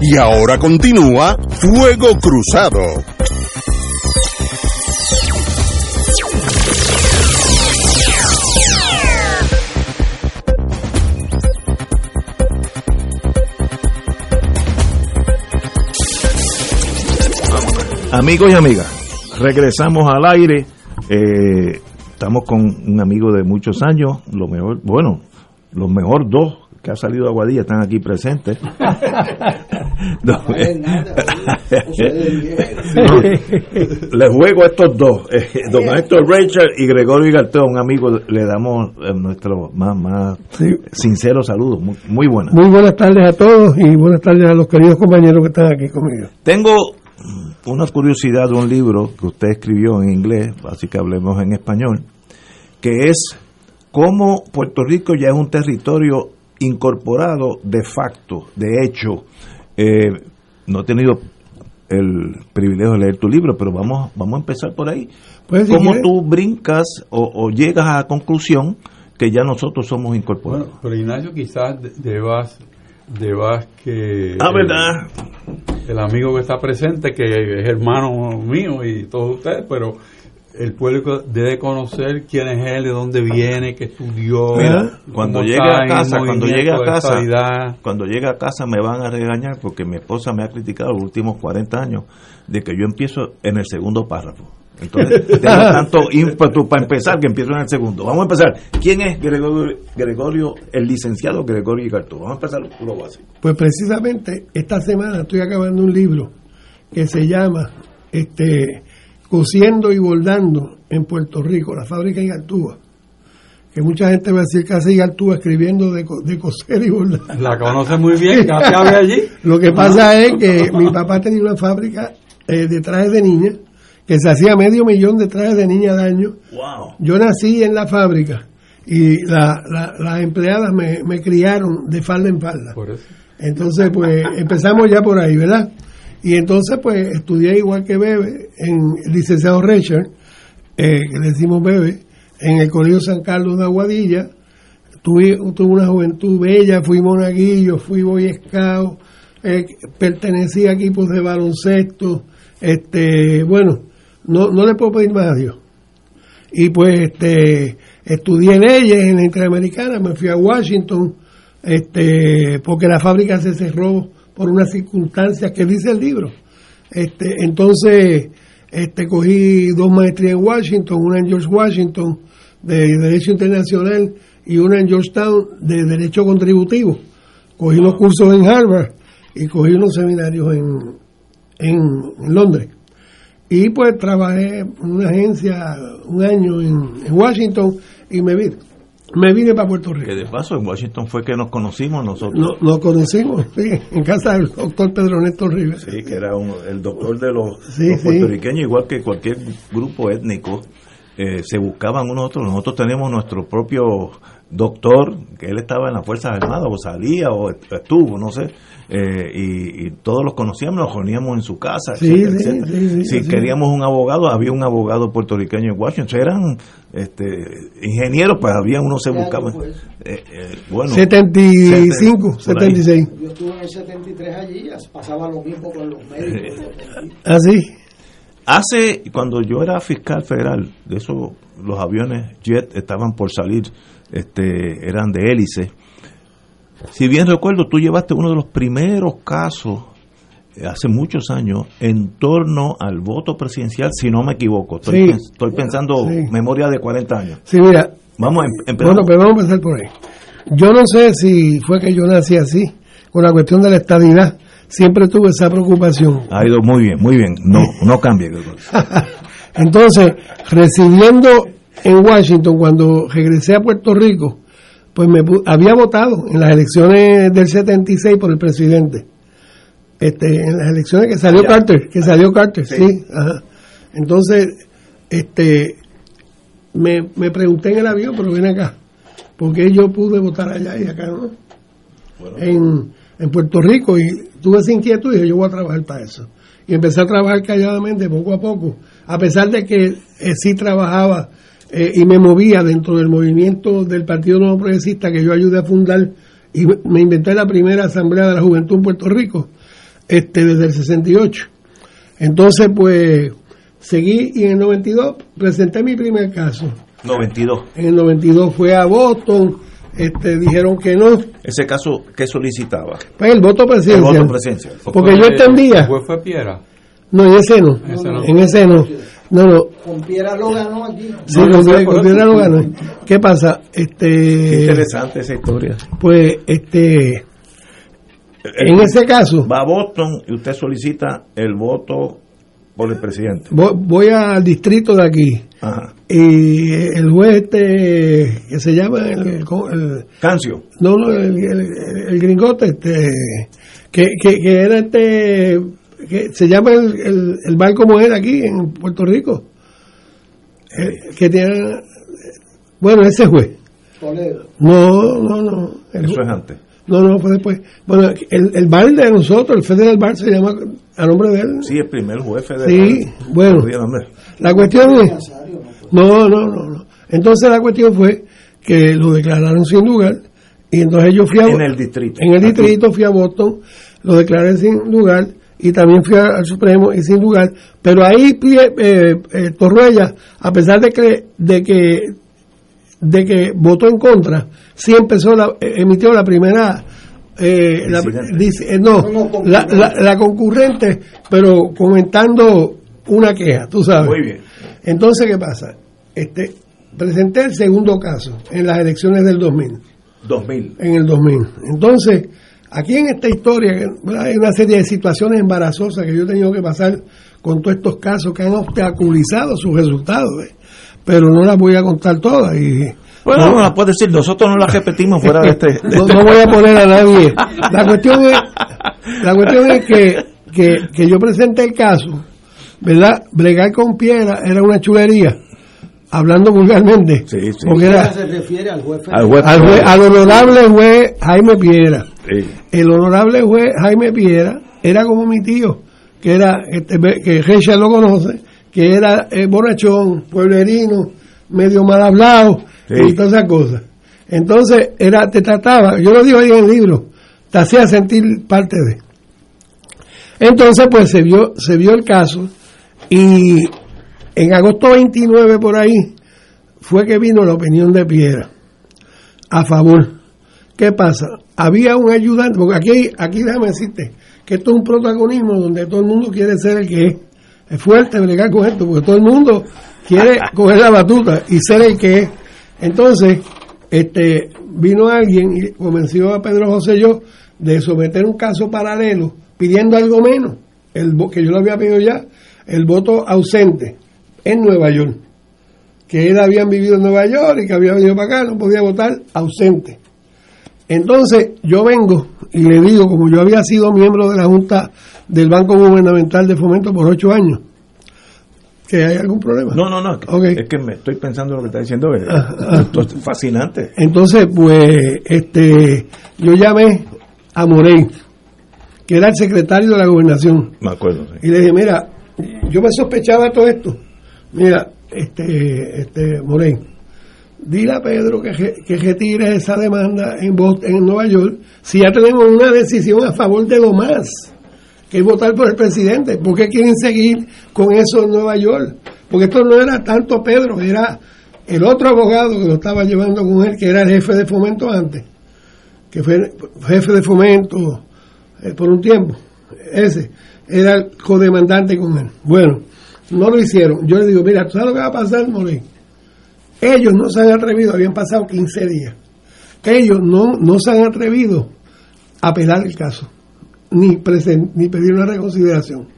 Y ahora continúa Fuego Cruzado. Amigos y amigas, regresamos al aire. Eh, estamos con un amigo de muchos años, lo mejor, bueno, los mejor dos que ha salido de Aguadilla están aquí presentes. Les juego a estos dos, eh, don Héctor Rachel y Gregorio Igarteo, un amigo, le damos eh, nuestro más, más sincero saludo, muy, muy buenas. Muy buenas tardes a todos y buenas tardes a los queridos compañeros que están aquí conmigo. Tengo una curiosidad de un libro que usted escribió en inglés, así que hablemos en español, que es cómo Puerto Rico ya es un territorio incorporado de facto, de hecho. Eh, no he tenido el privilegio de leer tu libro, pero vamos, vamos a empezar por ahí. Pues, ¿Cómo tú brincas o, o llegas a la conclusión que ya nosotros somos incorporados? Bueno, pero Ignacio quizás de- debas, debas que... Ah, el- ¿verdad? El, amigo que está presente, que es hermano mío y todos ustedes, pero el público debe conocer quién es él, de dónde viene, qué estudió. Mira, cuando está a casa, cuando llegue a casa, cuando llegue a casa me van a regañar porque mi esposa me ha criticado los últimos 40 años de que yo empiezo en el segundo párrafo. Entonces, tengo tanto ímpetu para empezar que empiezo en el segundo. Vamos a empezar. ¿Quién es Gregorio, Gregorio el licenciado Gregorio Igartú? Vamos a empezar lo básico. Pues precisamente esta semana estoy acabando un libro que se llama este Cosiendo y Bordando en Puerto Rico, la fábrica Igartúa. Que mucha gente va a decir que hace Igartúa escribiendo de, co- de coser y bordar. La conoce muy bien, ya te había allí. Lo que pasa es que mi papá tenía una fábrica eh, de trajes de niña que se hacía medio millón de trajes de niña al año. Wow. Yo nací en la fábrica y la- la- las empleadas me, me criaron de falda en falda. Por eso. Entonces, pues empezamos ya por ahí, ¿verdad? Y entonces, pues estudié igual que Bebe, en el licenciado Richard, eh, que le decimos Bebe, en el Colegio San Carlos de Aguadilla. Tuve, tuve una juventud bella, fui monaguillo, fui boy scout, eh, pertenecí a equipos de baloncesto. Este, bueno, no, no le puedo pedir más a Dios. Y pues este, estudié leyes en la Interamericana, me fui a Washington, este, porque la fábrica se cerró por unas circunstancias que dice el libro. Este, entonces, este, cogí dos maestrías en Washington, una en George Washington de Derecho Internacional y una en Georgetown de Derecho Contributivo. Cogí unos cursos en Harvard y cogí unos seminarios en, en, Londres. Y pues trabajé en una agencia un año en, en Washington y me vine, me vine para Puerto Rico. Que de paso en Washington fue que nos conocimos nosotros. Nos, conocimos sí, en casa del doctor Pedro Néstor Rivera. Sí, que era un- el doctor de los, Sí, los sí. puertorriqueños, igual que cualquier grupo étnico, eh, se buscaban unos otros. Nosotros tenemos nuestro propio doctor, que él estaba en las Fuerzas Armadas, o salía, o est- estuvo, no sé, eh, y, y todos los conocíamos, nos reuníamos en su casa, Sí, etcétera, sí, etcétera. sí, sí, si sí. queríamos un abogado, había un abogado puertorriqueño en Washington, eran este, ingenieros, pues había uno se buscaba. Eh, eh, bueno, 75, por ahí. 76. Yo estuve en el 73 allí, pasaba lo mismo con los médicos. Así. Hace, cuando yo era fiscal federal, de eso los aviones jet estaban por salir, este, eran de hélice. Si bien recuerdo, tú llevaste uno de los primeros casos eh, hace muchos años en torno al voto presidencial, si no me equivoco. Estoy, Sí. pens- estoy pensando Sí. memoria de 40 años. Sí, mira, Vamos a em- empezar. bueno, pues vamos a empezar por ahí. Yo no sé si fue que yo nací así, con la cuestión de la estadidad. Siempre tuve esa preocupación. Ha ido muy bien, muy bien. No, no cambie. Entonces, recibiendo en Washington, cuando regresé a Puerto Rico, pues me había votado en las elecciones del 76 por el presidente. este, en las elecciones que salió Carter, que salió Carter, sí. ajá. Entonces, este, me, me pregunté en el avión, pero ven acá, ¿por qué yo pude votar allá y acá no? en, en Puerto Rico y tuve esa inquietud y dije, yo voy a trabajar para eso. Y empecé a trabajar calladamente, poco a poco, a pesar de que eh, sí trabajaba eh, y me movía dentro del movimiento del Partido Nuevo Progresista que yo ayudé a fundar y me inventé la primera Asamblea de la Juventud en Puerto Rico este desde el 68. Entonces, pues, seguí y en el 92 presenté mi primer caso. 92. En el 92 fue a Boston, este, dijeron que no. Ese caso, ¿qué solicitaba? Pues el voto presidencial. El voto presidencial. Porque yo entendía. ¿El juez fue Piera? No, en ese no. Ese no. En ese no. No, no. Con Piera lo ganó aquí. Sí, No, con, Piedra lo ganó. ¿Qué pasa? Este, Qué interesante esa historia. Pues, este, en ese caso, Va a Boston y usted solicita el voto por el presidente. voy, voy al distrito de aquí Ajá. y el juez este, que se llama el, el- Cancio. no, no, el, el- el gringote, este, que, que, que era este, que se llama el, el, el bar como era aquí en Puerto Rico, Eh, que tiene, bueno, ese juez. Toledo. No, no, no. El Eso es antes. No, no, fue después. Bueno, el, el bar de nosotros, el Federal Bar, se llama a nombre de él. Sí, el primer juez federal. Sí, bueno. El. La cuestión es... No, no, no, no. Entonces la cuestión fue que lo declararon sin lugar y entonces yo fui a... En el distrito. En el Aquí. distrito fui a Boston, lo declaré sin lugar y también fui al Supremo y sin lugar. Pero ahí eh, eh, Torruella, a pesar de que, de que de que votó en contra, sí empezó la, eh, emitió la primera eh, la- dice- eh, no, la, la, la concurrente, pero comentando una queja, tú sabes. Muy bien. Entonces, ¿qué pasa? Este, presenté el segundo caso en las elecciones del 2000, 2000. en el 2000. Entonces, aquí en esta historia hay una serie de situaciones embarazosas que yo he tenido que pasar con todos estos casos que han obstaculizado sus resultados, ¿eh? pero no las voy a contar todas y Bueno, no la puede decir, nosotros no la repetimos fuera de este. de no, este- no voy a poner a nadie. La cuestión es, la cuestión es que, que, que yo presenté el caso, ¿verdad? Bregar con piedra era una chulería, hablando vulgarmente. Sí, sí. Porque era se refiere al juez Al juez al, juez- al honorable juez Jaime Piedra. Sí. El honorable juez Jaime Piedra era como mi tío, que era, este, que Richard lo conoce, que era eh, borrachón, pueblerino, medio mal hablado Sí. y todas esas cosas. Entonces, era, te trataba, yo lo digo ahí en el libro, te hacía sentir parte de. Entonces, pues se vio, se vio el caso y en agosto 29 por ahí fue que vino la opinión de Piedra a favor. ¿Qué pasa? Había un ayudante, porque aquí, aquí déjame decirte que esto es un protagonismo donde todo el mundo quiere ser el que es. Es fuerte bregar con esto, porque todo el mundo quiere coger la batuta y ser el que es. Entonces, este, vino alguien y convenció a Pedro José yo de someter un caso paralelo pidiendo algo menos, el que yo lo había pedido ya, el voto ausente en Nueva York que él habían vivido en Nueva York y que había venido para acá, no podía votar ausente. Entonces yo vengo y le digo, como yo había sido miembro de la Junta del Banco Gubernamental de Fomento por ocho años, que hay algún problema. No, no, no. Ok. Es que me estoy pensando lo que está diciendo. eh, Esto es fascinante. Entonces, pues, este, yo llamé a Morey, que era el secretario de la gobernación, Me acuerdo. sí. y le dije, mira, yo me sospechaba todo esto. Mira, este, este, Morey, dile a Pedro que, que retire esa demanda en, Bos- en Nueva York si ya tenemos una decisión a favor de lo más, que es votar por el presidente. ¿Por qué quieren seguir con eso en Nueva York? Porque esto no era tanto Pedro, era el otro abogado que lo estaba llevando con él, que era el jefe de fomento antes, que fue jefe de fomento eh, por un tiempo. Ese era el codemandante con él. Bueno, no lo hicieron. Yo le digo, mira, ¿tú sabes lo que va a pasar, Morey? Ellos no se han atrevido, habían pasado 15 días. Ellos no, no se han atrevido a apelar el caso, ni, presen- ni pedir una reconsideración.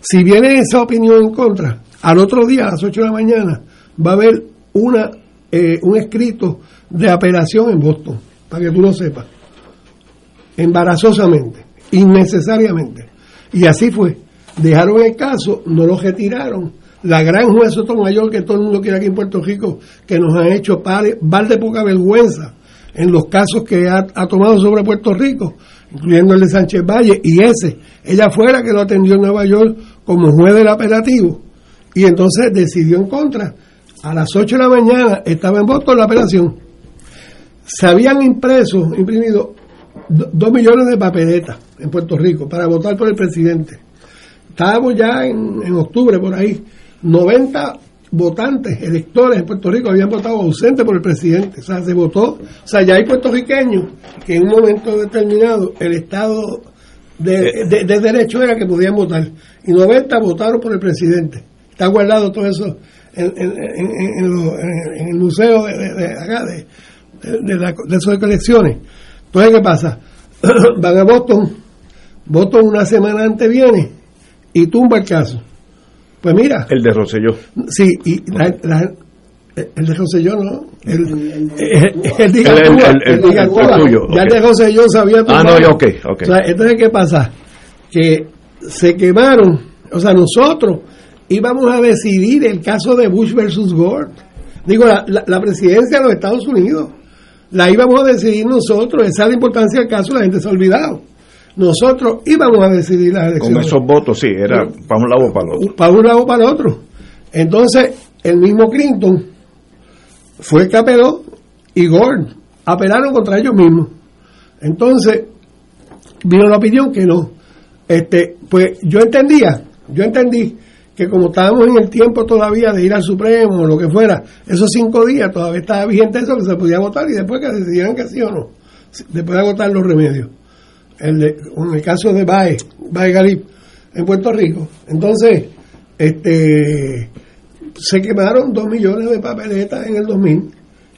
Si viene esa opinión en contra, al otro día, a las 8 de la mañana, va a haber una, eh, un escrito de apelación en Boston, para que tú lo sepas embarazosamente, innecesariamente. Y así fue. Dejaron el caso, no lo retiraron. La gran juez Sotomayor, que todo el mundo quiere aquí en Puerto Rico, que nos ha hecho val de poca vergüenza en los casos que ha, tomado sobre Puerto Rico, incluyendo el de Sánchez Valle, y ese, ella fuera que lo atendió en Nueva York como juez del apelativo, y entonces decidió en contra. A las 8 de la mañana estaba en voto la apelación. Se habían impreso, imprimido dos millones de papeletas en Puerto Rico para votar por el presidente. Estábamos ya en octubre por ahí. 90 votantes, electores en Puerto Rico habían votado ausente por el presidente. O sea, se votó. O sea, ya hay puertorriqueños que en un momento determinado el Estado de, derecho era que podían votar. Y 90 votaron por el presidente. Está guardado todo eso en, el museo de, de, de, la, de esas colecciones. Entonces, ¿qué pasa? Van a Boston, Boston una semana antes viene y tumba el caso. Pues mira. El de Rosselló. Sí, y el de Rosselló no. El, el, el, tuyo. Ya el de Rosselló sabía Ah, no, ok, ok. O sea, entonces, ¿qué pasa? Que se quemaron, o sea, nosotros íbamos a decidir el caso de Bush versus Gore. Digo, la, la presidencia de los Estados Unidos la íbamos a decidir nosotros. Esa es la importancia del caso, la gente se ha olvidado. Nosotros íbamos a decidir las elecciones. Con esos votos, sí, era para un lado o para el otro. Para un lado o para el otro. Entonces, el mismo Clinton fue el que apeló y Gore apelaron contra ellos mismos. Entonces, vino la opinión que no. Este, pues yo entendía, yo entendí que como estábamos en el tiempo todavía de ir al Supremo o lo que fuera, esos cinco días todavía estaba vigente eso que se podía votar y después que decidieran que sí o no, después de agotar los remedios. El en el caso de Bae, Bae Galip, en Puerto Rico. Entonces, este se quemaron dos millones de papeletas en el 2000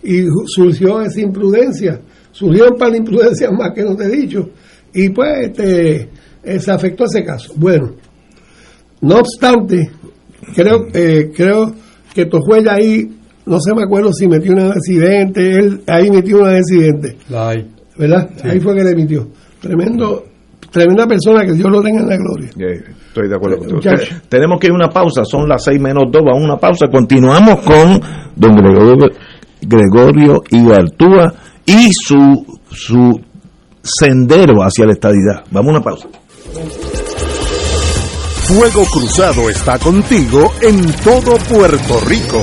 y surgió esa imprudencia, surgieron para la imprudencia más que no te he dicho, y pues este, eh, se afectó ese caso. Bueno, no obstante, creo, eh, creo que Tojuela ahí, no se me acuerdo si metió una accidente, él ahí metió una accidente. ¿Verdad? Ahí fue que le emitió. Tremendo, tremenda persona, que Dios lo tenga en la gloria. estoy de acuerdo con Tenemos que ir a una pausa, son las seis menos dos, vamos a una pausa. Continuamos con don Gregorio, Gregorio Ibartúa y su, su sendero hacia la estadidad. Vamos a una pausa. Fuego Cruzado está contigo en todo Puerto Rico.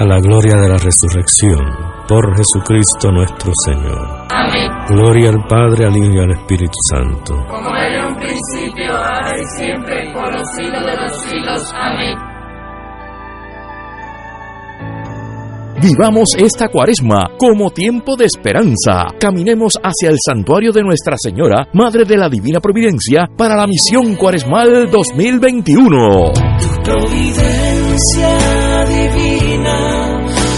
a la gloria de la resurrección por Jesucristo nuestro Señor. Amén. Gloria al Padre, al Hijo y al Espíritu Santo. Como era en un principio, ahora y siempre, por los siglos de los siglos. Amén. Vivamos esta cuaresma como tiempo de esperanza. Caminemos hacia el santuario de Nuestra Señora, Madre de la Divina Providencia, para la misión cuaresmal 2021. providencia divina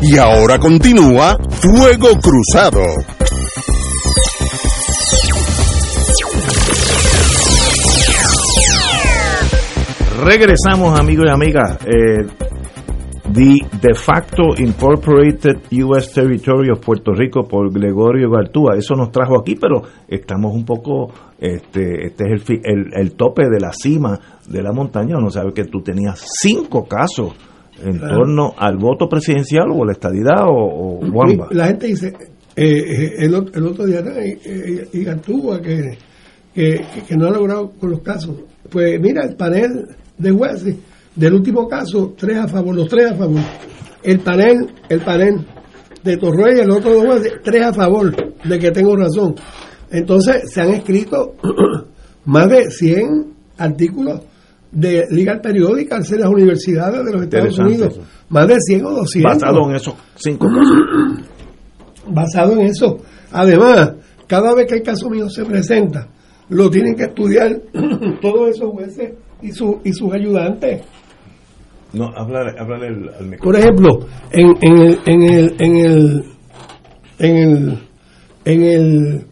Y ahora continúa Fuego Cruzado. Regresamos, amigos y amigas. Eh, the de facto incorporated U.S. Territory of Puerto Rico por Gregorio Gartúa. Eso nos trajo aquí, pero estamos un poco, este, este es el, el, el tope de la cima de la montaña. Uno sabe que tú tenías cinco casos en Claro. torno al voto presidencial o la estadidad o, o Wamba. La gente dice, eh, eh, el, el otro día, ¿no? y, y- Gantúa, que, que, que no ha logrado con los casos. Pues mira, el panel de jueces del último caso, tres a favor, los tres a favor. El panel, el panel de Torroya, el otro de jueces, tres a favor de que tengo razón. Entonces, se han escrito más de 100 artículos de Legal Periódica en las universidades de los Estados Unidos. eso. Más de 100 o 200 Basado en esos cinco casos. basado en eso. Además, cada vez que el caso mío se presenta, lo tienen que estudiar todos esos jueces y, su, y sus ayudantes. No, háblale, háblale al, al micrófono. Por ejemplo, en, en el en el en el en el en el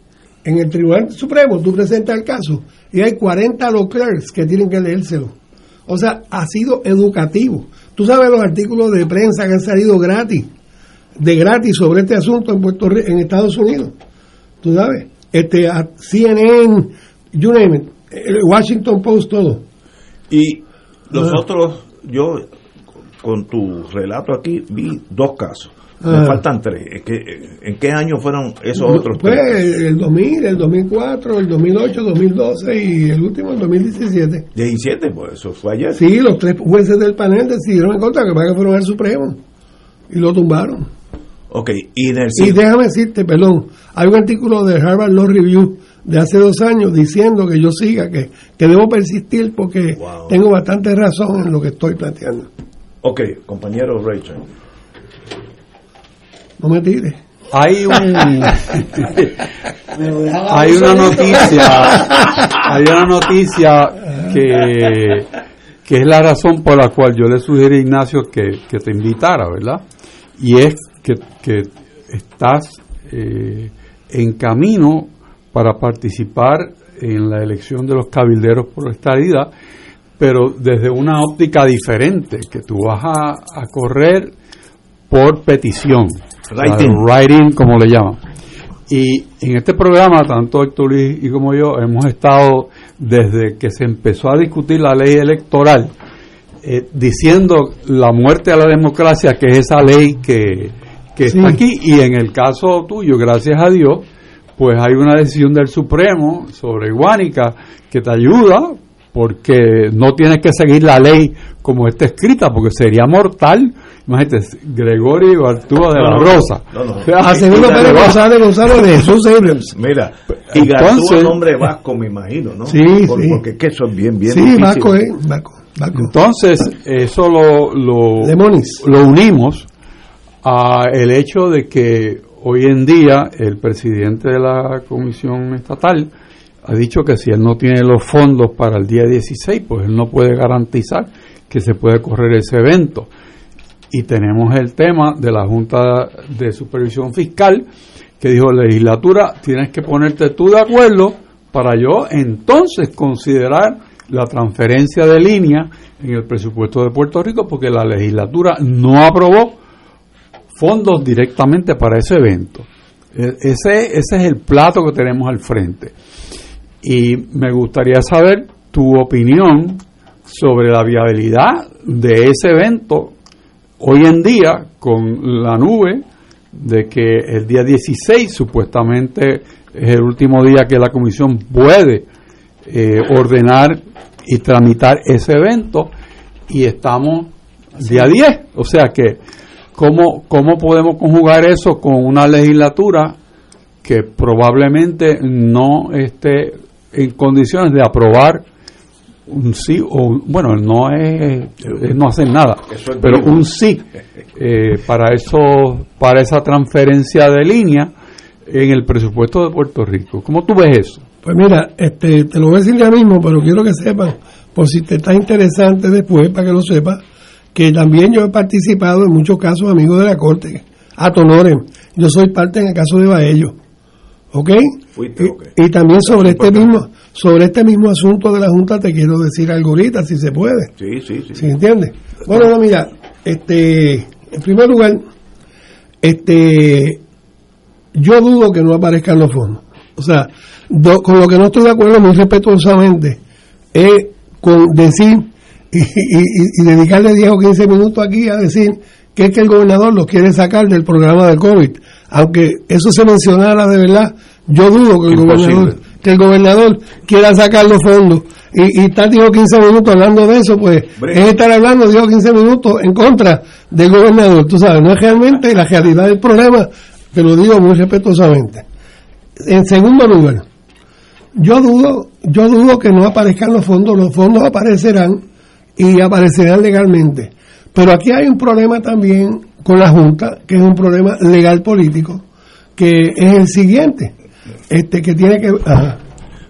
en el Tribunal Supremo tú presentas el caso y hay 40 law clerks que tienen que leérselo. O sea, ha sido educativo. Tú sabes los artículos de prensa que han salido gratis, de gratis sobre este asunto en Puerto Rico, en Estados Unidos. Tú sabes, este CNN, you name it, el Washington Post todo. Y Ah. otros, yo con tu relato aquí vi dos casos. Me Ah. faltan tres. ¿En qué año fueron esos otros Pues tres? el 2000, el 2004, el 2008, 2012 y el último el 2017. 17, pues eso fue ayer. Sí, los tres jueces del panel decidieron en contra que para que fueron al Supremo y lo tumbaron. Ok, y en el Y déjame decirte, perdón, hay un artículo de Harvard Law Review de hace dos años diciendo que yo siga, que, que debo persistir porque tengo bastante razón en lo que estoy planteando. Ok, compañero Rachel. No me tires. Hay un hay una noticia hay una noticia que que es la razón por la cual yo le sugiero a Ignacio que, que te invitara, ¿verdad? Y es que, que estás eh, en camino para participar en la elección de los cabilderos por la estadidad, pero desde una óptica diferente, que tú vas a, a correr por petición, Writing. como le llaman. Y en este programa, tanto Héctor Luis y como yo, hemos estado desde que se empezó a discutir la ley electoral, eh, diciendo la muerte a la democracia, que es esa ley que, que Sí. está aquí, y en el caso tuyo, gracias a Dios, pues hay una decisión del Supremo sobre Guánica que te ayuda, porque no tienes que seguir la ley como está escrita, porque sería mortal. Imagínate, Gregorio Artúa de No, la no, Rosa. no, no. O sea, A segundo y- Pérez González Gonzalo de Jesús Abrams. Mira, y Entonces- Gartúa nombre vasco, me imagino, ¿no? Sí, Por- sí. Porque es que eso es bien, bien Sí, difícil. Vasco, ¿eh? Vasco, Vasco. Entonces, eso lo, lo, Demonis. lo unimos a el hecho de que hoy en día el presidente de la Comisión Estatal ha dicho que si él no tiene los fondos para el día 16, pues él no puede garantizar que se puede correr ese evento. Y tenemos el tema de la Junta de Supervisión Fiscal que dijo, legislatura, tienes que ponerte tú de acuerdo para yo entonces considerar la transferencia de línea en el presupuesto de Puerto Rico porque la legislatura no aprobó fondos directamente para ese evento. E, ese, ese es el plato que tenemos al frente. Y me gustaría saber tu opinión sobre la viabilidad de ese evento hoy en día con la nube de que el día 16 supuestamente es el último día que la comisión puede eh, ordenar y tramitar ese evento y estamos día 10. O sea que, ¿cómo, ¿cómo podemos conjugar eso con una legislatura que probablemente no esté en condiciones de aprobar un sí o bueno no es, no hacer nada pero un sí eh, para eso para esa transferencia de línea en el presupuesto de Puerto Rico. Cómo tú ves eso pues mira este te lo voy a decir ya mismo pero quiero que sepan por si te está interesante después para que lo sepas que también yo he participado en muchos casos amigos de la corte a Tonoren yo soy parte en el caso de Baello ¿ok? Y, también sobre este mismo sobre este mismo asunto de la Junta te quiero decir algo ahorita, si se puede. Sí, sí, sí. ¿Sí entiendes? Bueno, mira, este, en primer lugar, este, yo dudo que no aparezcan los fondos. O sea, con lo que no estoy de acuerdo muy respetuosamente es con decir y, y, dedicarle 10 o 15 minutos aquí a decir que es que el gobernador los quiere sacar del programa del COVID. Aunque eso se mencionara de verdad, yo dudo que el gobernador que el gobernador quiera sacar los fondos y, y estar 15 minutos hablando de eso, pues es estar hablando 10 o 15 minutos en contra del gobernador. Tú sabes, no es realmente la realidad del problema, te lo digo muy respetuosamente. En segundo lugar, yo dudo, yo dudo que no aparezcan los fondos, los fondos aparecerán y aparecerán legalmente. Pero aquí hay un problema también con la Junta, que es un problema legal político, que es el siguiente este que tiene que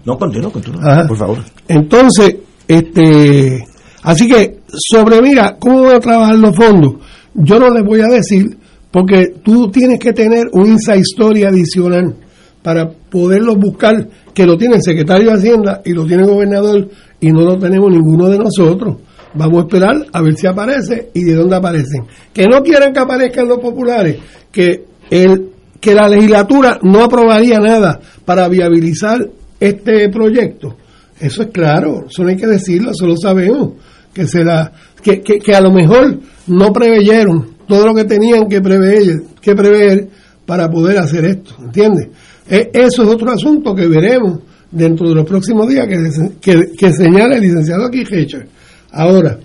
no continúa, continúa por favor. Entonces este así que sobre mira cómo voy a trabajar los fondos yo no les voy a decir porque tú tienes que tener un inside story adicional para poderlo buscar que lo tiene el secretario de Hacienda y lo tiene el gobernador y no lo tenemos ninguno de nosotros vamos a esperar a ver si aparece y de dónde aparecen que no quieran que aparezcan los populares que el que la legislatura no aprobaría nada para viabilizar este proyecto. Eso es claro, eso no hay que decirlo, eso lo sabemos, que, se la, que, que, a lo mejor no preveyeron todo lo que tenían que prever, que prever para poder hacer esto, ¿entiendes? E, eso es otro asunto que veremos dentro de los próximos días que, que, señala el licenciado aquí Ahora,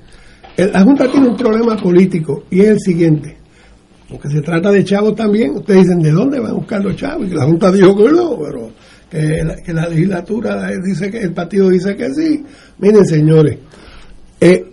la Junta tiene un problema político y es el siguiente porque se trata de chavos también, ustedes dicen, ¿de dónde van a buscar los chavos? Y la Junta dijo que no, pero que la, que la legislatura dice que el partido dice que sí. Miren, señores, eh,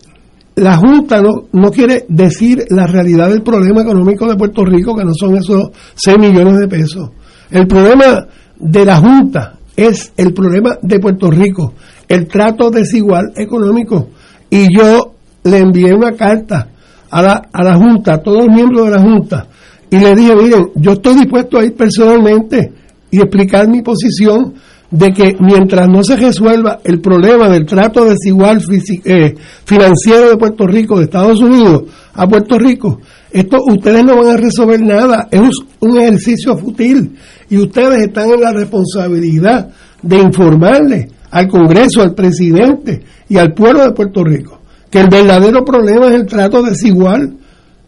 la Junta no, no quiere decir la realidad del problema económico de Puerto Rico, que no son esos 6 millones de pesos. El problema de la Junta es el problema de Puerto Rico, el trato desigual económico. Y yo le envié una carta a la, a la Junta, a todos los miembros de la Junta, y le dije, miren, yo estoy dispuesto a ir personalmente y explicar mi posición de que mientras no se resuelva el problema del trato desigual eh, financiero de Puerto Rico, de Estados Unidos a Puerto Rico, esto ustedes no van a resolver nada, es un ejercicio fútil y ustedes están en la responsabilidad de informarle al Congreso, al presidente y al pueblo de Puerto Rico que el verdadero problema es el trato desigual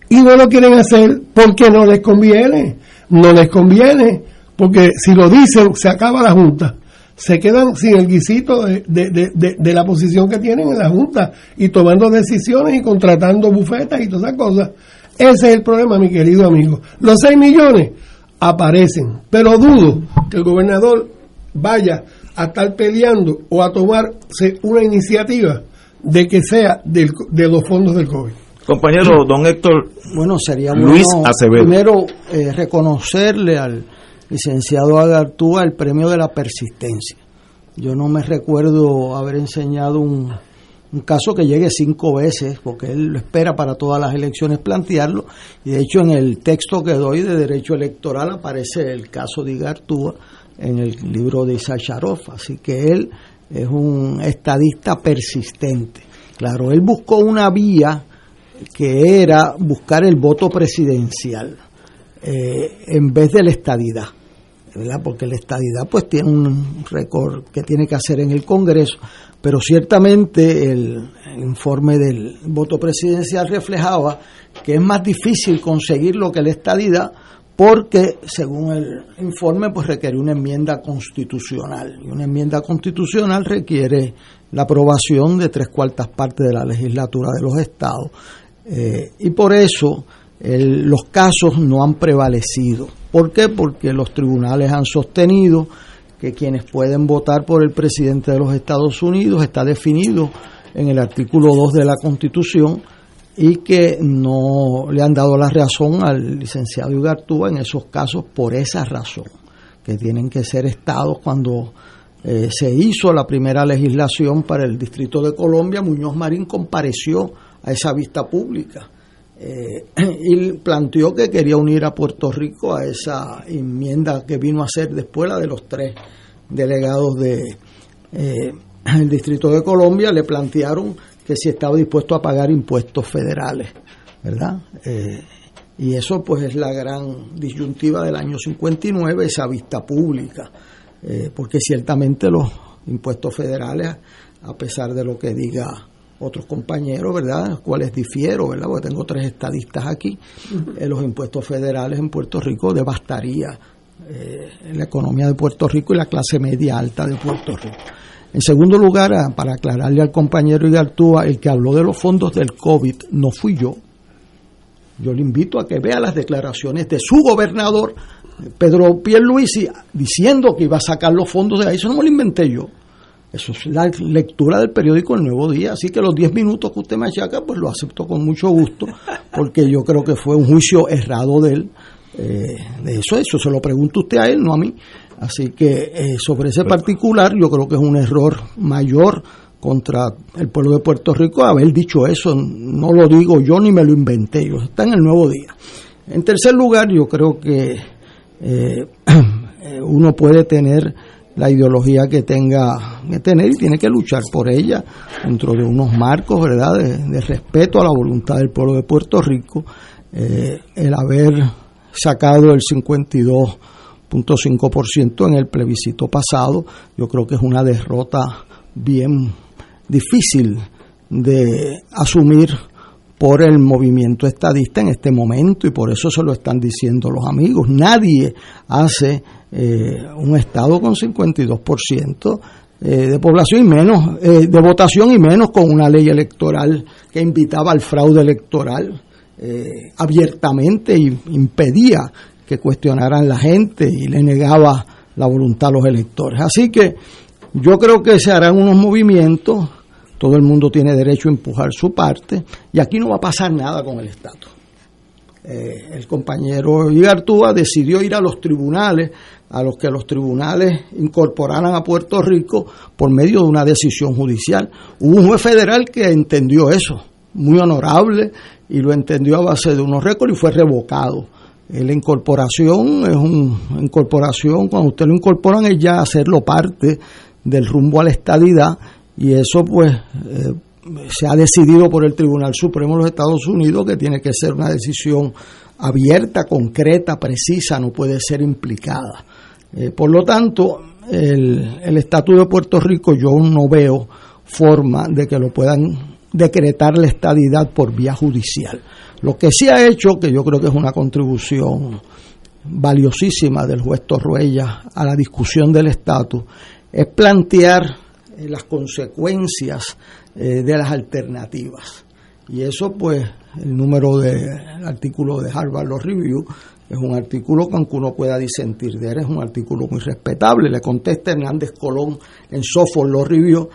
y no lo quieren hacer porque no les conviene, no les conviene, porque si lo dicen se acaba la Junta, se quedan sin el guisito de, de, la posición que tienen en la Junta y tomando decisiones y contratando bufetas y todas esas cosas. Ese es el problema, mi querido amigo. Los 6 millones aparecen, pero dudo que el gobernador vaya a estar peleando o a tomarse una iniciativa de que sea de los fondos del COVID. Compañero, don Héctor. Bueno, sería Luis Acevedo. primero eh, reconocerle al licenciado Agartúa el premio de la persistencia. Yo no me recuerdo haber enseñado un, un caso que llegue cinco veces, porque él lo espera para todas las elecciones plantearlo, y de hecho en el texto que doy de derecho electoral aparece el caso de Igartúa en el libro de Isaac así que él es un estadista persistente. Claro, él buscó una vía que era buscar el voto presidencial eh, en vez de la estadidad, ¿verdad? Porque la estadidad pues tiene un récord que tiene que hacer en el Congreso, pero ciertamente el informe del voto presidencial reflejaba que es más difícil conseguir lo que la estadidad porque según el informe pues requiere una enmienda constitucional y una enmienda constitucional requiere la aprobación de tres cuartas partes de la legislatura de los estados eh, y por eso los casos no han prevalecido. ¿Por qué? Porque los tribunales han sostenido que quienes pueden votar por el presidente de los Estados Unidos está definido en el artículo 2 de la Constitución y que no le han dado la razón al licenciado Igartúa en esos casos por esa razón, que tienen que ser estados cuando eh, se hizo la primera legislación para el Distrito de Colombia, Muñoz Marín compareció a esa vista pública eh, y planteó que quería unir a Puerto Rico a esa enmienda que vino a ser después la de los tres delegados de eh, el Distrito de Colombia, le plantearon que si estaba dispuesto a pagar impuestos federales, ¿verdad? Eh, y eso pues es la gran disyuntiva del año 59, esa vista pública, eh, porque ciertamente los impuestos federales, a pesar de lo que diga otros compañeros, ¿verdad? Los cuales difiero, ¿verdad? Porque tengo tres estadistas aquí, eh, los impuestos federales en Puerto Rico devastaría la economía de Puerto Rico y la clase media alta de Puerto Rico. En segundo lugar, ah, para aclararle al compañero Igartúa, el que habló de los fondos del COVID no fui yo. Yo le invito a que vea las declaraciones de su gobernador, Pedro Pierluisi, diciendo que iba a sacar los fondos de ahí. Eso no me lo inventé yo. Eso es la lectura del periódico El Nuevo Día. Así que los 10 minutos que usted me achaca, pues lo acepto con mucho gusto, porque yo creo que fue un juicio errado de él. Eh, de eso, eso se lo pregunto usted a él, no a mí. Así que eh, sobre ese particular yo creo que es un error mayor contra el pueblo de Puerto Rico haber dicho eso. No lo digo yo ni me lo inventé, yo está en el nuevo día. En tercer lugar, yo creo que eh, uno puede tener la ideología que tenga que tener y tiene que luchar por ella dentro de unos marcos, ¿verdad?, de, respeto a la voluntad del pueblo de Puerto Rico. Eh, el haber sacado el 52 ciento en el plebiscito pasado. Yo creo que es una derrota bien difícil de asumir por el movimiento estadista en este momento y por eso se lo están diciendo los amigos. Nadie hace eh, un Estado con 52% eh, de población y menos eh, de votación y menos con una ley electoral que invitaba al fraude electoral abiertamente y impedía que cuestionaran la gente y le negaba la voluntad a los electores. Así que yo creo que se harán unos movimientos, todo el mundo tiene derecho a empujar su parte y aquí no va a pasar nada con el estatus. Eh, el compañero Igartúa decidió ir a los tribunales, a los que los tribunales incorporaran a Puerto Rico por medio de una decisión judicial. Hubo un juez federal que entendió eso, muy honorable, y lo entendió a base de unos récords y fue revocado la incorporación es una incorporación, cuando usted lo incorporan es ya hacerlo parte del rumbo a la estadidad y eso pues eh, se ha decidido por el Tribunal Supremo de los Estados Unidos que tiene que ser una decisión abierta, concreta, precisa, no puede ser implicada. Eh, por lo tanto, el, el estatus de Puerto Rico yo no veo forma de que lo puedan decretar la estadidad por vía judicial. Lo que sí ha hecho, que yo creo que es una contribución valiosísima del juez Torruella a la discusión del estatus, es plantear eh, las consecuencias eh, de las alternativas. Y eso, pues, el número del artículo de Harvard Law Review es un artículo que aunque uno pueda disentir de él, es un artículo muy respetable. Le contesta Hernández Colón en Sofo Law Review,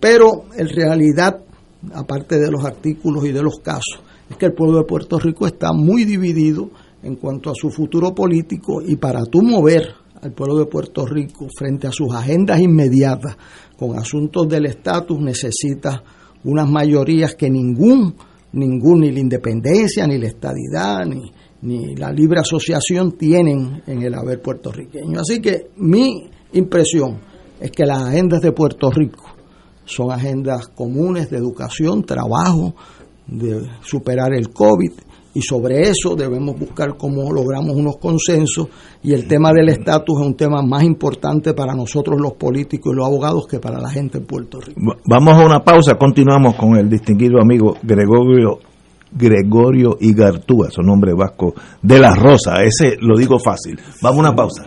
pero en realidad, aparte de los artículos y de los casos, es que el pueblo de Puerto Rico está muy dividido en cuanto a su futuro político y para tú mover al pueblo de Puerto Rico frente a sus agendas inmediatas con asuntos del estatus necesita unas mayorías que ningún, ningún, ni la independencia, ni la estadidad, ni, ni la libre asociación tienen en el haber puertorriqueño. Así que mi impresión es que las agendas de Puerto Rico son agendas comunes de educación, trabajo, de superar el COVID y sobre eso debemos buscar cómo logramos unos consensos y el tema del estatus es un tema más importante para nosotros los políticos y los abogados que para la gente en Puerto Rico. Vamos a una pausa, continuamos con el distinguido amigo Gregorio Gregorio Igartúa, su nombre vasco, de la Rosa, ese lo digo fácil. Vamos a una pausa.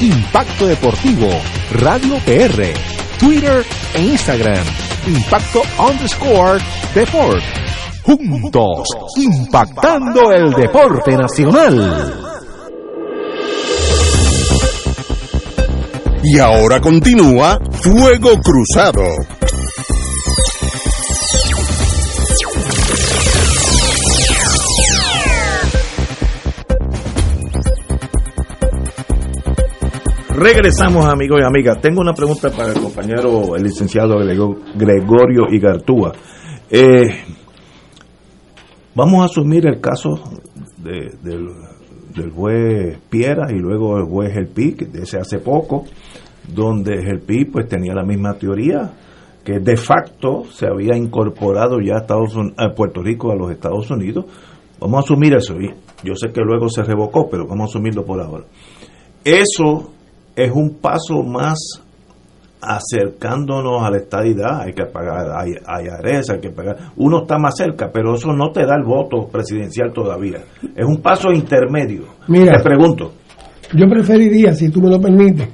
Impacto Deportivo, Radio PR, Twitter e Instagram. Impacto underscore Deport. Juntos, impactando el deporte nacional. Y ahora continúa Fuego Cruzado. Regresamos, amigos y amigas. Tengo una pregunta para el compañero, el licenciado Gregorio Igartúa. Eh, vamos a asumir el caso del, juez Piera y luego el juez El Pi, de ese hace poco, donde El pues tenía la misma teoría, que de facto se había incorporado ya a, Estados a Puerto Rico a los Estados Unidos. Vamos a asumir eso. Yo sé que luego se revocó, pero vamos a asumirlo por ahora. Eso es un paso más acercándonos a la estadidad, hay que pagar hay, hay hay que pagar. Uno está más cerca, pero eso no te da el voto presidencial todavía. Es un paso intermedio. Mira, te pregunto. Yo preferiría, si tú me lo permites,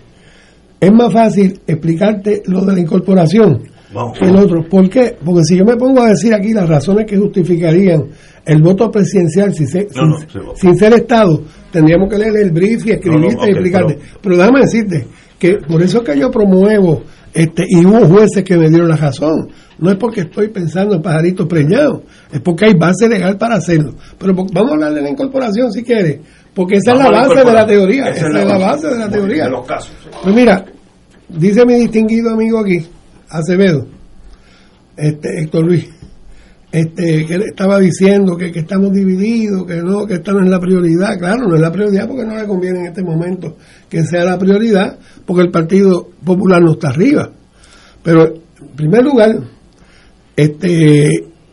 es más fácil explicarte lo de la incorporación que el otro. ¿Por qué? Porque si yo me pongo a decir aquí las razones que justificarían el voto presidencial sin ser, sin, ser Estado, tendríamos que leer el brief y escribirte y explicarte. Pero, déjame decirte que por eso es que yo promuevo, este, y hubo jueces que me dieron la razón. No es porque estoy pensando en pajaritos preñados, es porque hay base legal para hacerlo. Pero vamos a hablar de la incorporación si quieres, porque esa es la base de la teoría. Esa, es la, base de la teoría. los casos. Pues mira, dice mi distinguido amigo aquí, Acevedo, este Héctor Luis, este, que estaba diciendo que, estamos divididos, que no, que esta no es la prioridad. Claro, no es la prioridad porque no le conviene en este momento que sea la prioridad, porque el Partido Popular no está arriba. Pero, en primer lugar, este,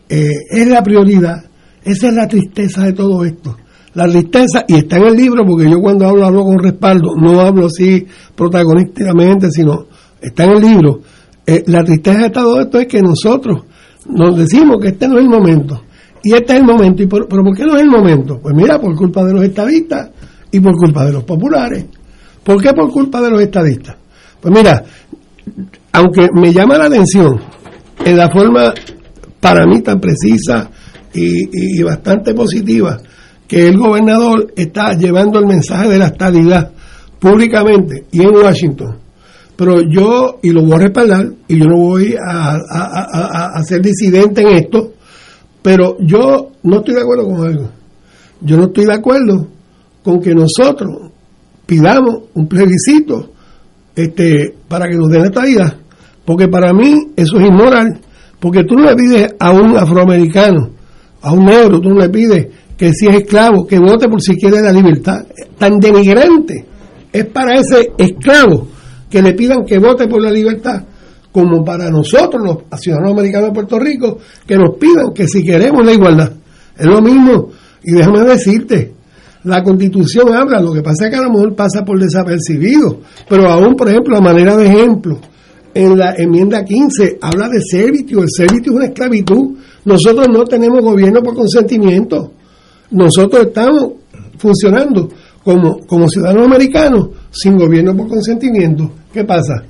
eh, es la prioridad. Esa es la tristeza de todo esto. La tristeza, y está en el libro, porque yo cuando hablo, hablo con respaldo, no hablo así protagonísticamente, sino está en el libro. Eh, la tristeza de todo esto es que nosotros, nos decimos que este no es el momento. Y este es el momento. ¿Y por, ¿Pero por qué no es el momento? Pues mira, por culpa de los estadistas y por culpa de los populares. ¿Por qué por culpa de los estadistas? Pues mira, aunque me llama la atención en la forma para mí tan precisa y, y bastante positiva que el gobernador está llevando el mensaje de la estabilidad públicamente y en Washington. Pero yo, y lo voy a respaldar, y yo no voy a, a, ser disidente en esto, pero yo no estoy de acuerdo con algo. Yo no estoy de acuerdo con que nosotros pidamos un plebiscito este, para que nos den esta vida, porque para mí eso es inmoral, porque tú no le pides a un afroamericano, a un negro, tú no le pides que si es esclavo, que vote por si quiere la libertad, tan denigrante es para ese esclavo que le pidan que vote por la libertad, como para nosotros, los ciudadanos americanos de Puerto Rico, que nos pidan que si queremos la igualdad. Es lo mismo. Y déjame decirte, la constitución habla, lo que pasa es que a lo pasa por desapercibido, pero aún, por ejemplo, a manera de ejemplo, en la enmienda 15 habla de servicio, el servicio es una esclavitud. Nosotros no tenemos gobierno por consentimiento. Nosotros estamos funcionando como, como ciudadanos americanos sin gobierno por consentimiento. ¿Qué pasa?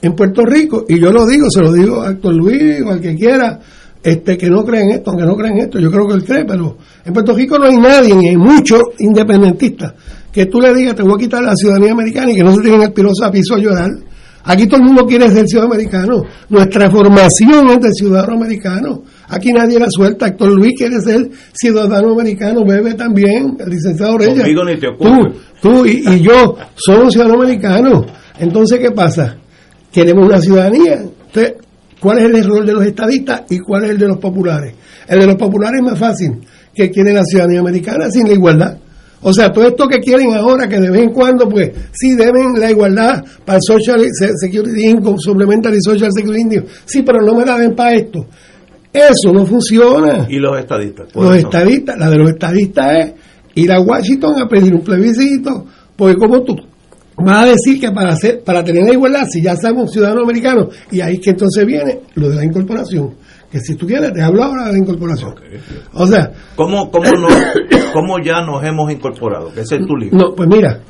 En Puerto Rico, y yo lo digo, se lo digo a Héctor Luis o al que quiera, este, que no creen esto, aunque no creen esto, yo creo que él cree, pero en Puerto Rico no hay nadie, ni hay muchos independentistas, que tú le digas, te voy a quitar la ciudadanía americana y que no se tienen el piloso a piso a llorar. Aquí todo el mundo quiere ser ciudadano americano. Nuestra formación es de ciudadano americano. Aquí nadie la suelta. Héctor Luis quiere ser ciudadano americano, bebe también, el licenciado Reyes. Tú, tú y, yo somos ciudadanos americanos. Entonces, ¿qué pasa? Queremos una ciudadanía. Entonces, ¿cuál es el error de los estadistas y cuál es el de los populares? El de los populares es más fácil, que quieren la ciudadanía americana sin la igualdad. O sea, todo esto que quieren ahora, que de vez en cuando, pues, sí deben la igualdad para el Social Security Income, Supplementary Social Security Income. Sí, pero no me la den para esto. Eso no funciona. ¿Y los estadistas? Los estadistas, la de los estadistas es ir a Washington a pedir un plebiscito, porque como tú vas a decir que para hacer, para tener la igualdad, si ya somos ciudadanos americanos, y ahí que entonces viene lo de la incorporación. Que si tú quieres, te hablo ahora de la incorporación. O sea, ¿Cómo, cómo, ¿cómo ya nos hemos incorporado? Que ese es tu libro. No, pues mira,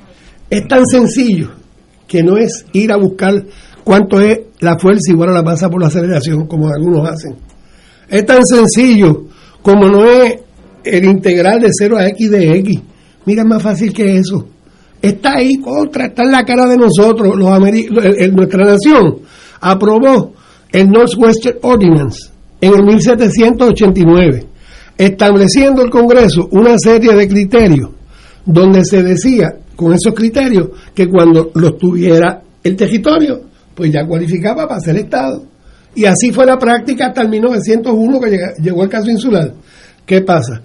es tan sencillo que no es ir a buscar cuánto es la fuerza igual a la masa por la aceleración, como algunos hacen es tan sencillo como no es el integral de 0 a x de x. Mira, es más fácil que eso. Está ahí contra, está en la cara de nosotros, los nuestra nación aprobó el Northwestern Ordinance en el 1789, estableciendo el Congreso una serie de criterios donde se decía, con esos criterios, que cuando los tuviera el territorio, pues ya cualificaba para ser Estado. Y así fue la práctica hasta el 1901 que llegó el caso insular. ¿Qué pasa?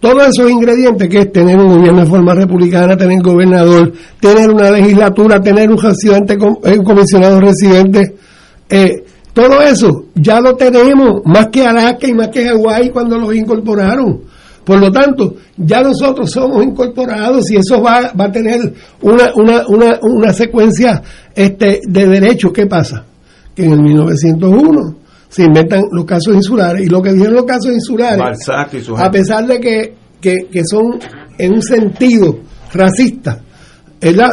Todos esos ingredientes que es tener un gobierno de forma republicana, tener gobernador, tener una legislatura, tener un residente, un comisionado residente, eh, todo eso ya lo tenemos, más que Alaska y más que Hawái cuando los incorporaron. Por lo tanto, ya nosotros somos incorporados y eso va, va a tener una, una, una, una secuencia este, de derechos. ¿Qué pasa? Que en el 1901 se inventan los casos insulares y lo que dijeron los casos insulares, a pesar de que, que, son en un sentido racista,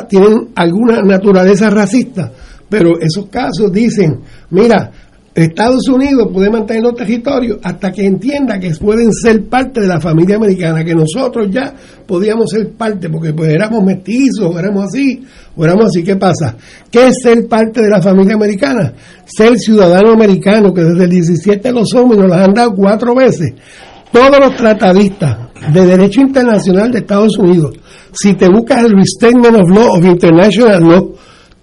tienen alguna naturaleza racista, pero esos casos dicen, mira, Estados Unidos puede mantener los territorios hasta que entienda que pueden ser parte de la familia americana, que nosotros ya podíamos ser parte, porque pues éramos mestizos, éramos así, o éramos así. ¿Qué pasa? ¿Qué es ser parte de la familia americana? Ser ciudadano americano, que desde el 17 lo somos y nos lo han dado cuatro veces. Todos los tratadistas de derecho internacional de Estados Unidos, si te buscas el Restatement of Law of International Law,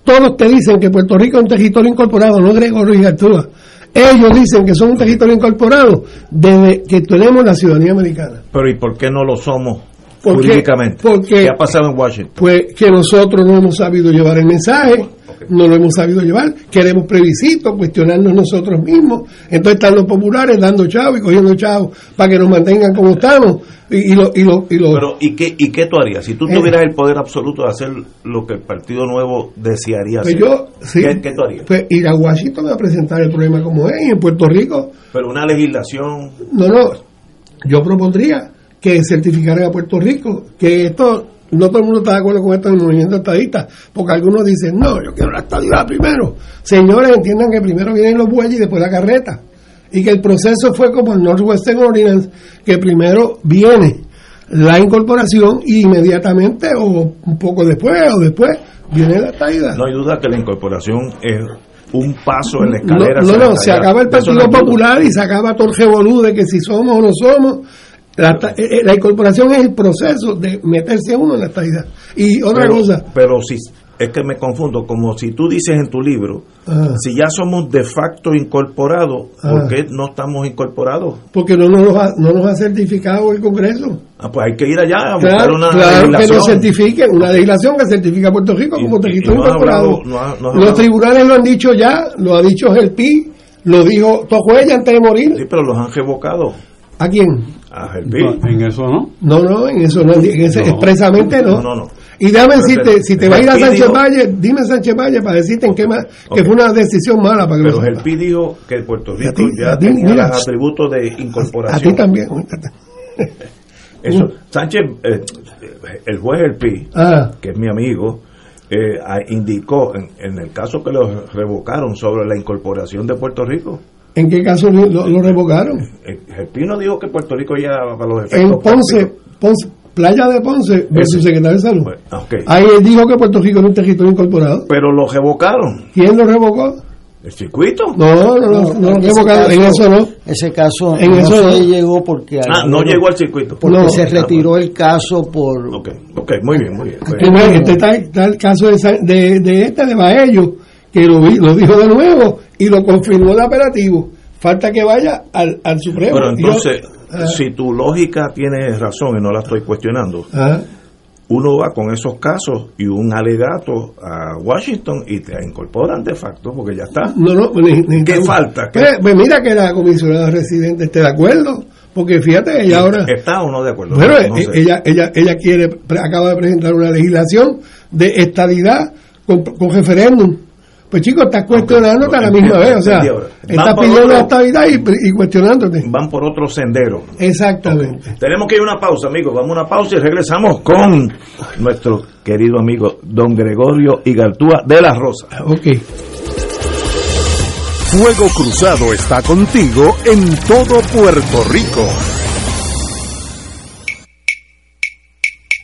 todos te dicen que Puerto Rico es un territorio incorporado, no Gregorio y Artúa. Ellos dicen que son un territorio incorporado desde que tenemos la ciudadanía americana. Pero ¿y por qué no lo somos jurídicamente? Porque, ¿Qué ha pasado en Washington? Pues que nosotros no hemos sabido llevar el mensaje no lo hemos sabido llevar, queremos plebiscito, cuestionarnos nosotros mismos, entonces están los populares dando chavos y cogiendo chavos para que nos mantengan como estamos. Y, y, lo, y, lo, y Pero, ¿y qué, ¿y qué tú harías? Si tú eh. tuvieras el poder absoluto de hacer lo que el Partido Nuevo desearía pues hacer, yo, ¿qué, tú harías? Pues ir a Washington a presentar el problema como es, y en Puerto Rico. Pero una legislación. No, no, yo propondría que certificaran a Puerto Rico que esto no todo el mundo está de acuerdo con esto en el movimiento estadista, porque algunos dicen, no, yo quiero la estadidad primero. Señores, entiendan que primero vienen los bueyes y después la carreta. Y que el proceso fue como el Northwestern Ordinance, que primero viene la incorporación y inmediatamente o un poco después o después viene la estadidad. No hay duda que la incorporación es un paso en la escalera. No, no, se acaba el Partido Popular y se acaba todo el de que si somos o no somos. La, eh, eh, la, incorporación es el proceso de meterse uno en la estadidad. Y otra cosa. Pero si es que me confundo, como si tú dices en tu libro, ah. si ya somos de facto incorporados, ¿por ah. qué no estamos incorporados? Porque no nos, ha, no nos ha certificado el Congreso. Ah, pues hay que ir allá a buscar una claro que nos certifique, una legislación que certifica a Puerto Rico como territorio incorporado. Los tribunales lo han dicho ya, lo ha dicho el PI, lo dijo Tojuella antes de morir. Sí, pero los han revocado. ¿A quién? A. En eso no. No, no, en eso no, en ese, expresamente no. No, no, no. Y déjame decirte, si te va a ir a Sánchez Valle, dime Sánchez Valle para decirte en qué más, que fue una decisión mala para que Pero el PI dijo que Puerto Rico ya tenía los atributos de incorporación. A ti también. Eso, Sánchez, eh, el juez del PI, ah. que es mi amigo, eh, indicó en, en, el caso que lo revocaron sobre la incorporación de Puerto Rico. ¿En qué caso lo, revocaron? El, el, PI no dijo que Puerto Rico ya para los efectos. En Ponce, Ponce, Playa de Ponce versus secretario de Salud. Ahí él dijo que Puerto Rico era un territorio incorporado. Pero lo revocaron. ¿Quién lo revocó? ¿El circuito? No, no, no, no, lo revocaron. En eso no. Ese caso en no eso se llegó porque. Ah, no llegó al circuito. Porque se retiró el caso por. Ok, ok, muy bien, muy bien. Este está, el caso de, de, de este de Baello, que lo, lo dijo de nuevo y lo confirmó el operativo. Falta que vaya al, al Supremo. Bueno, entonces. Ah. si tu lógica tiene razón y no la estoy cuestionando, ah. uno va con esos casos y un alegato a Washington y te incorporan de facto porque ya está. No, no, ¿Qué falta? Pues, pues mira que la comisionada residente esté de acuerdo. Porque fíjate, ella ahora. ¿Está o no de acuerdo? Bueno, ella, ella, ella quiere, acaba de presentar una legislación de estadidad con, con referéndum pues chicos, estás cuestionándote a la misma vez, o sea, estás pidiendo la estabilidad y, cuestionándote. Van por otro sendero. Exactamente. Tenemos que ir a una pausa, amigos, vamos a una pausa y regresamos con nuestro querido amigo don Gregorio Igartúa de la Rosa. Ok. Fuego Cruzado está contigo en todo Puerto Rico.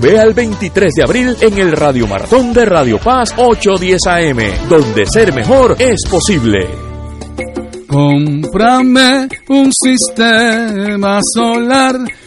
Ve al 23 de abril en el Radio Maratón de Radio Paz 810 AM, donde ser mejor es posible. Cómprame un sistema solar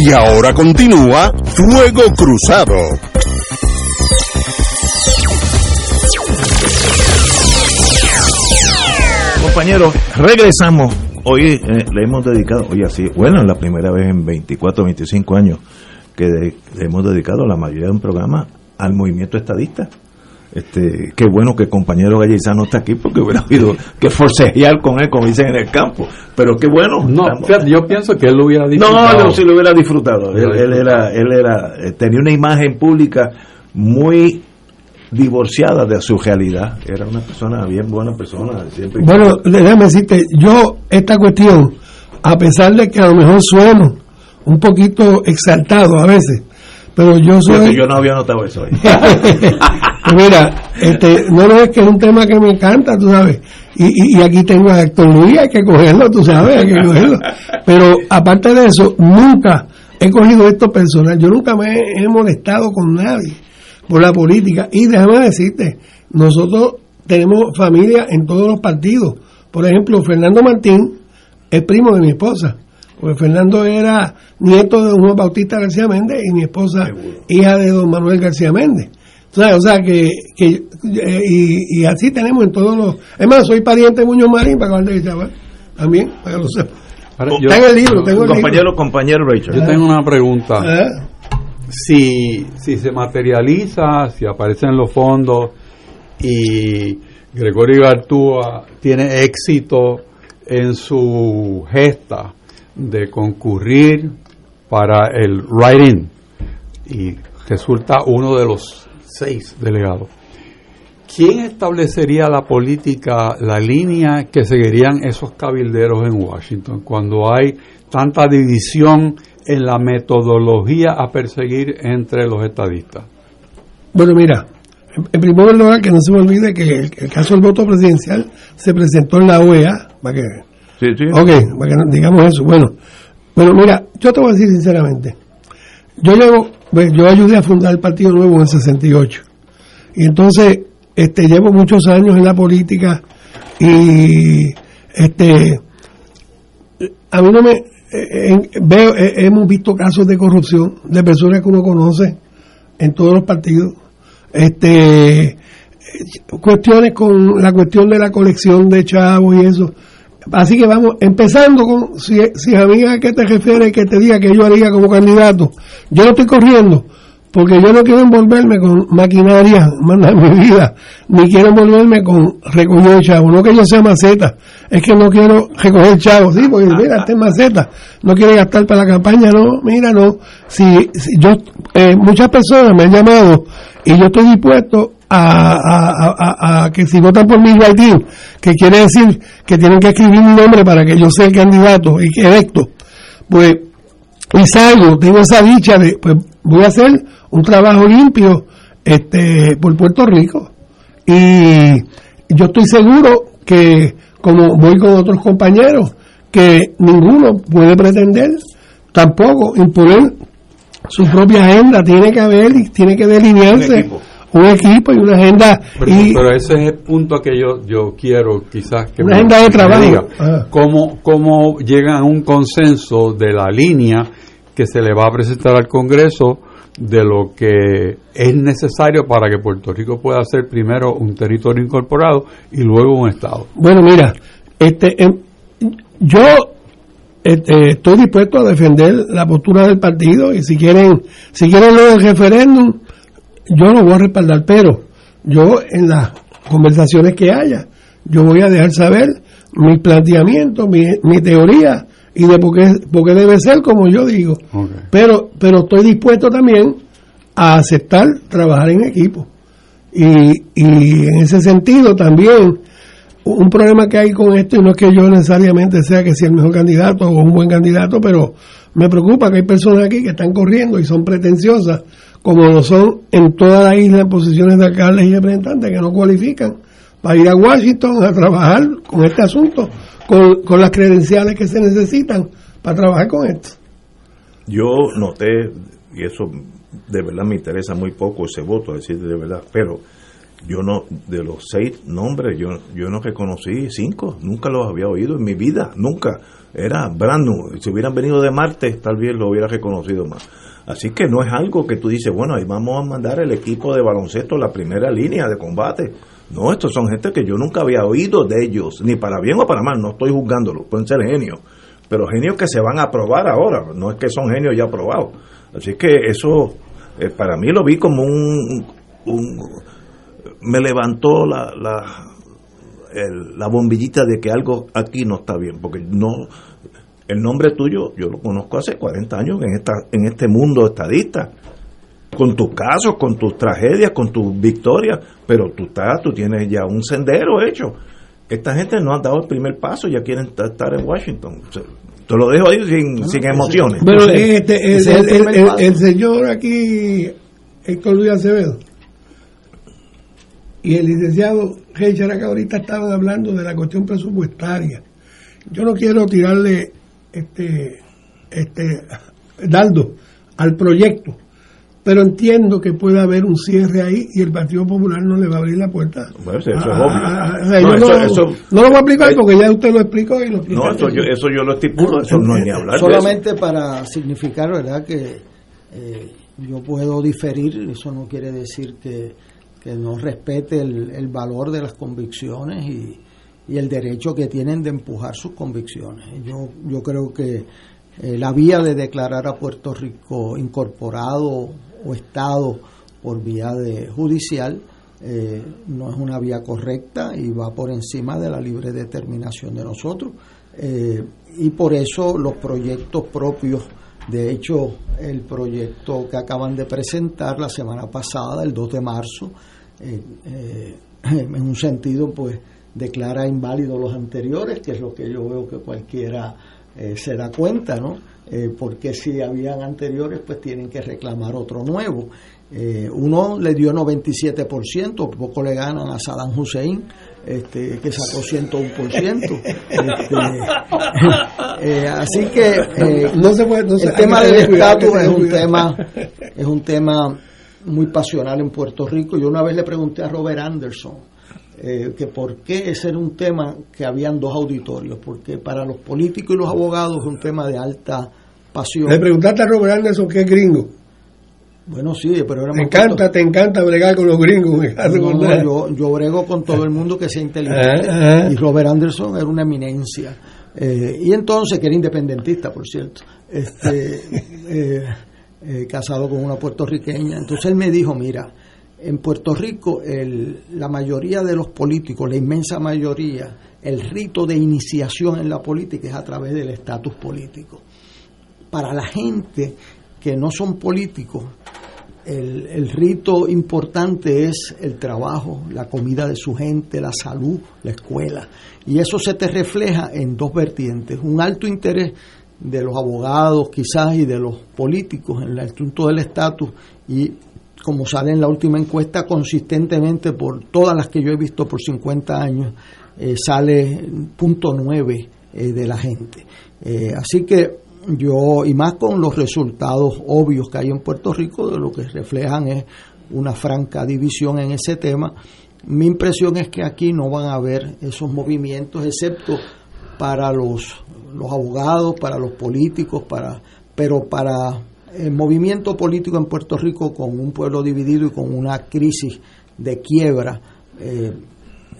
Y ahora continúa Fuego Cruzado. Compañeros, regresamos. Hoy eh, le hemos dedicado, hoy así, bueno, la primera vez en 24, 25 años que le hemos dedicado la mayoría de un programa al movimiento estadista. Este, qué bueno que el compañero Gallizano está aquí porque hubiera habido que forcejear con él, como dicen en el campo. Pero qué bueno. No, yo pienso que él lo hubiera disfrutado. No, no, sí lo hubiera disfrutado. Él, era, él era, eh, tenía una imagen pública muy divorciada de su realidad. Era una persona bien buena persona. Siempre bueno, déjame decirte, yo esta cuestión, a pesar de que a lo mejor sueno un poquito exaltado a veces, pero yo soy... yo no había notado eso ahí. mira, este, no, es que es un tema que me encanta, tú sabes. Y, y, aquí tengo a Héctor Luis, hay que cogerlo, tú sabes, hay que cogerlo. Pero aparte de eso, nunca he cogido esto personal. Yo nunca me he molestado con nadie por la política. Y déjame decirte, nosotros tenemos familia en todos los partidos. Por ejemplo, Fernando Martín es primo de mi esposa. Porque Fernando era nieto de Juan Bautista García Méndez y mi esposa hija de don Manuel García Méndez. O sea, que, que y, así tenemos en todos los... Es más, soy pariente de Muñoz Marín, para que de chaval, también, para que lo sepa. Está en el libro, tengo el compañero, Compañero, Rachel. Yo tengo una pregunta. ¿Eh? Si, si se materializa, si aparecen los fondos y Gregorio Gartúa tiene éxito en su gesta de concurrir para el write-in y resulta uno de los seis delegados. ¿Quién establecería la política, la línea que seguirían esos cabilderos en Washington cuando hay tanta división en la metodología a perseguir entre los estadistas? Bueno, mira, en primer lugar que no se me olvide que el, caso del voto presidencial se presentó en la OEA, para que Sí, sí. Ok, digamos eso. Bueno, bueno, mira, yo te voy a decir sinceramente. Yo llevo, pues, yo ayudé a fundar el Partido Nuevo en el 68. Y entonces, este, llevo muchos años en la política y, este, a mí no me, eh, veo, eh, hemos visto casos de corrupción de personas que uno conoce en todos los partidos. Este, cuestiones con la cuestión de la colección de chavos y eso Así que vamos, empezando con, si, si a mí a qué te refieres que te diga que yo haría como candidato, yo no estoy corriendo, porque yo no quiero envolverme con maquinaria, manda mi vida, ni quiero envolverme con recoger chavo, no que yo sea maceta, es que no quiero recoger chavo, sí, porque mira, este es maceta, no quiere gastar para la campaña, no, mira, no, si, si yo, eh, muchas personas me han llamado y yo estoy dispuesto a, que si votan por mi writing, que quiere decir que tienen que escribir mi nombre para que yo sea el candidato y que electo, pues y salgo, tengo esa dicha de, pues voy a hacer un trabajo limpio este por Puerto Rico. Y yo estoy seguro que como voy con otros compañeros que ninguno puede pretender tampoco imponer su propia agenda. Tiene que haber y tiene que delinearse un equipo y una agenda. Pero, y, pero ese es el punto que yo, yo quiero quizás que una agenda de trabajo. Diga, ah. ¿cómo, ¿Cómo llegan a un consenso de la línea que se le va a presentar al Congreso de lo que es necesario para que Puerto Rico pueda ser primero un territorio incorporado y luego un Estado? Bueno, mira, este, em, yo este, estoy dispuesto a defender la postura del partido y si quieren, si quieren lo del referéndum, yo lo voy a respaldar, pero yo en las conversaciones que haya, yo voy a dejar saber mi planteamiento, mi, mi teoría y de por qué, por qué debe ser como yo digo. Pero, pero estoy dispuesto también a aceptar trabajar en equipo. Y, y en ese sentido también un problema que hay con esto, y no es que yo necesariamente sea que sea el mejor candidato o un buen candidato, pero me preocupa que hay personas aquí que están corriendo y son pretenciosas, como lo son en toda la isla en posiciones de alcaldes y representantes que no cualifican para ir a Washington a trabajar con este asunto, con, con las credenciales que se necesitan para trabajar con esto. Yo noté, y eso de verdad me interesa muy poco ese voto, decir de verdad, pero yo no, de los seis nombres, yo, yo no reconocí cinco, nunca los había oído en mi vida, nunca. Era brand new. Si hubieran venido de Marte, tal vez lo hubiera reconocido más. Así que no es algo que tú dices, bueno, ahí vamos a mandar el equipo de baloncesto a la primera línea de combate. No, estos son gente que yo nunca había oído de ellos, ni para bien o para mal, no estoy juzgándolo, pueden ser genios, pero genios que se van a aprobar ahora, no es que son genios ya aprobados. Así que eso, eh, para mí lo vi como un, un me levantó la, la, la bombillita de que algo aquí no está bien, porque no el nombre tuyo yo lo conozco hace 40 años en esta en este mundo estadista con tus casos, con tus tragedias, con tus victorias, pero tú estás, tú tienes ya un sendero hecho. Esta gente no ha dado el primer paso, ya quieren estar en Washington. te lo dejo ahí sin, sin emociones. Pero este, el, el, señor aquí, Héctor Luis Acevedo, y el licenciado Heicher acá ahorita estaban hablando de la cuestión presupuestaria. Yo no quiero tirarle este este daldo al proyecto, pero entiendo que puede haber un cierre ahí y el Partido Popular no le va a abrir la puerta. Bueno, eso es obvio. no, no, lo voy a explicar porque ya usted lo explicó y lo explicó. No, eso yo, eso yo lo estipulo, eso no hay ni hablar. Solamente para significar, ¿verdad?, que eh, yo puedo diferir, eso no quiere decir que que no respete el, valor de las convicciones y, el derecho que tienen de empujar sus convicciones. Yo, yo creo que eh, la vía de declarar a Puerto Rico incorporado o Estado por vía de judicial eh, no es una vía correcta y va por encima de la libre determinación de nosotros. Eh, y por eso los proyectos propios, de hecho el proyecto que acaban de presentar la semana pasada, el 2 de marzo, en un sentido, pues declara inválido los anteriores, que es lo que yo veo que cualquiera eh, se da cuenta, ¿no? porque si habían anteriores, pues tienen que reclamar otro nuevo. uno le dio 97%, poco le ganan a Saddam Hussein, este, que sacó 101%. Este, así que no se puede, el tema del estatus es un tema, es un tema muy pasional en Puerto Rico. Yo una vez le pregunté a Robert Anderson eh, que por qué ese era un tema que habían dos auditorios, porque para los políticos y los abogados es un tema de alta pasión. Le preguntaste a Robert Anderson que es gringo. Bueno, sí, pero era Te encanta, te encanta bregar con los gringos. yo, yo brego con todo el mundo que sea inteligente. Ah, ah. Y Robert Anderson era una eminencia. Eh, y entonces, que era independentista, por cierto. Este, eh, eh, casado con una puertorriqueña. Entonces él me dijo, mira, en Puerto Rico el, la mayoría de los políticos, la inmensa mayoría, el rito de iniciación en la política es a través del estatus político. Para la gente que no son políticos, el, rito importante es el trabajo, la comida de su gente, la salud, la escuela. Y eso se te refleja en dos vertientes. Un alto interés de los abogados quizás y de los políticos en el asunto del estatus y como sale en la última encuesta consistentemente por todas las que yo he visto por 50 años eh, sale punto 9 eh, de la gente. Eh, así que yo y más con los resultados obvios que hay en Puerto Rico de lo que reflejan es una franca división en ese tema mi impresión es que aquí no van a haber esos movimientos excepto para los, los abogados, para los políticos, para, pero para el movimiento político en Puerto Rico con un pueblo dividido y con una crisis de quiebra, eh,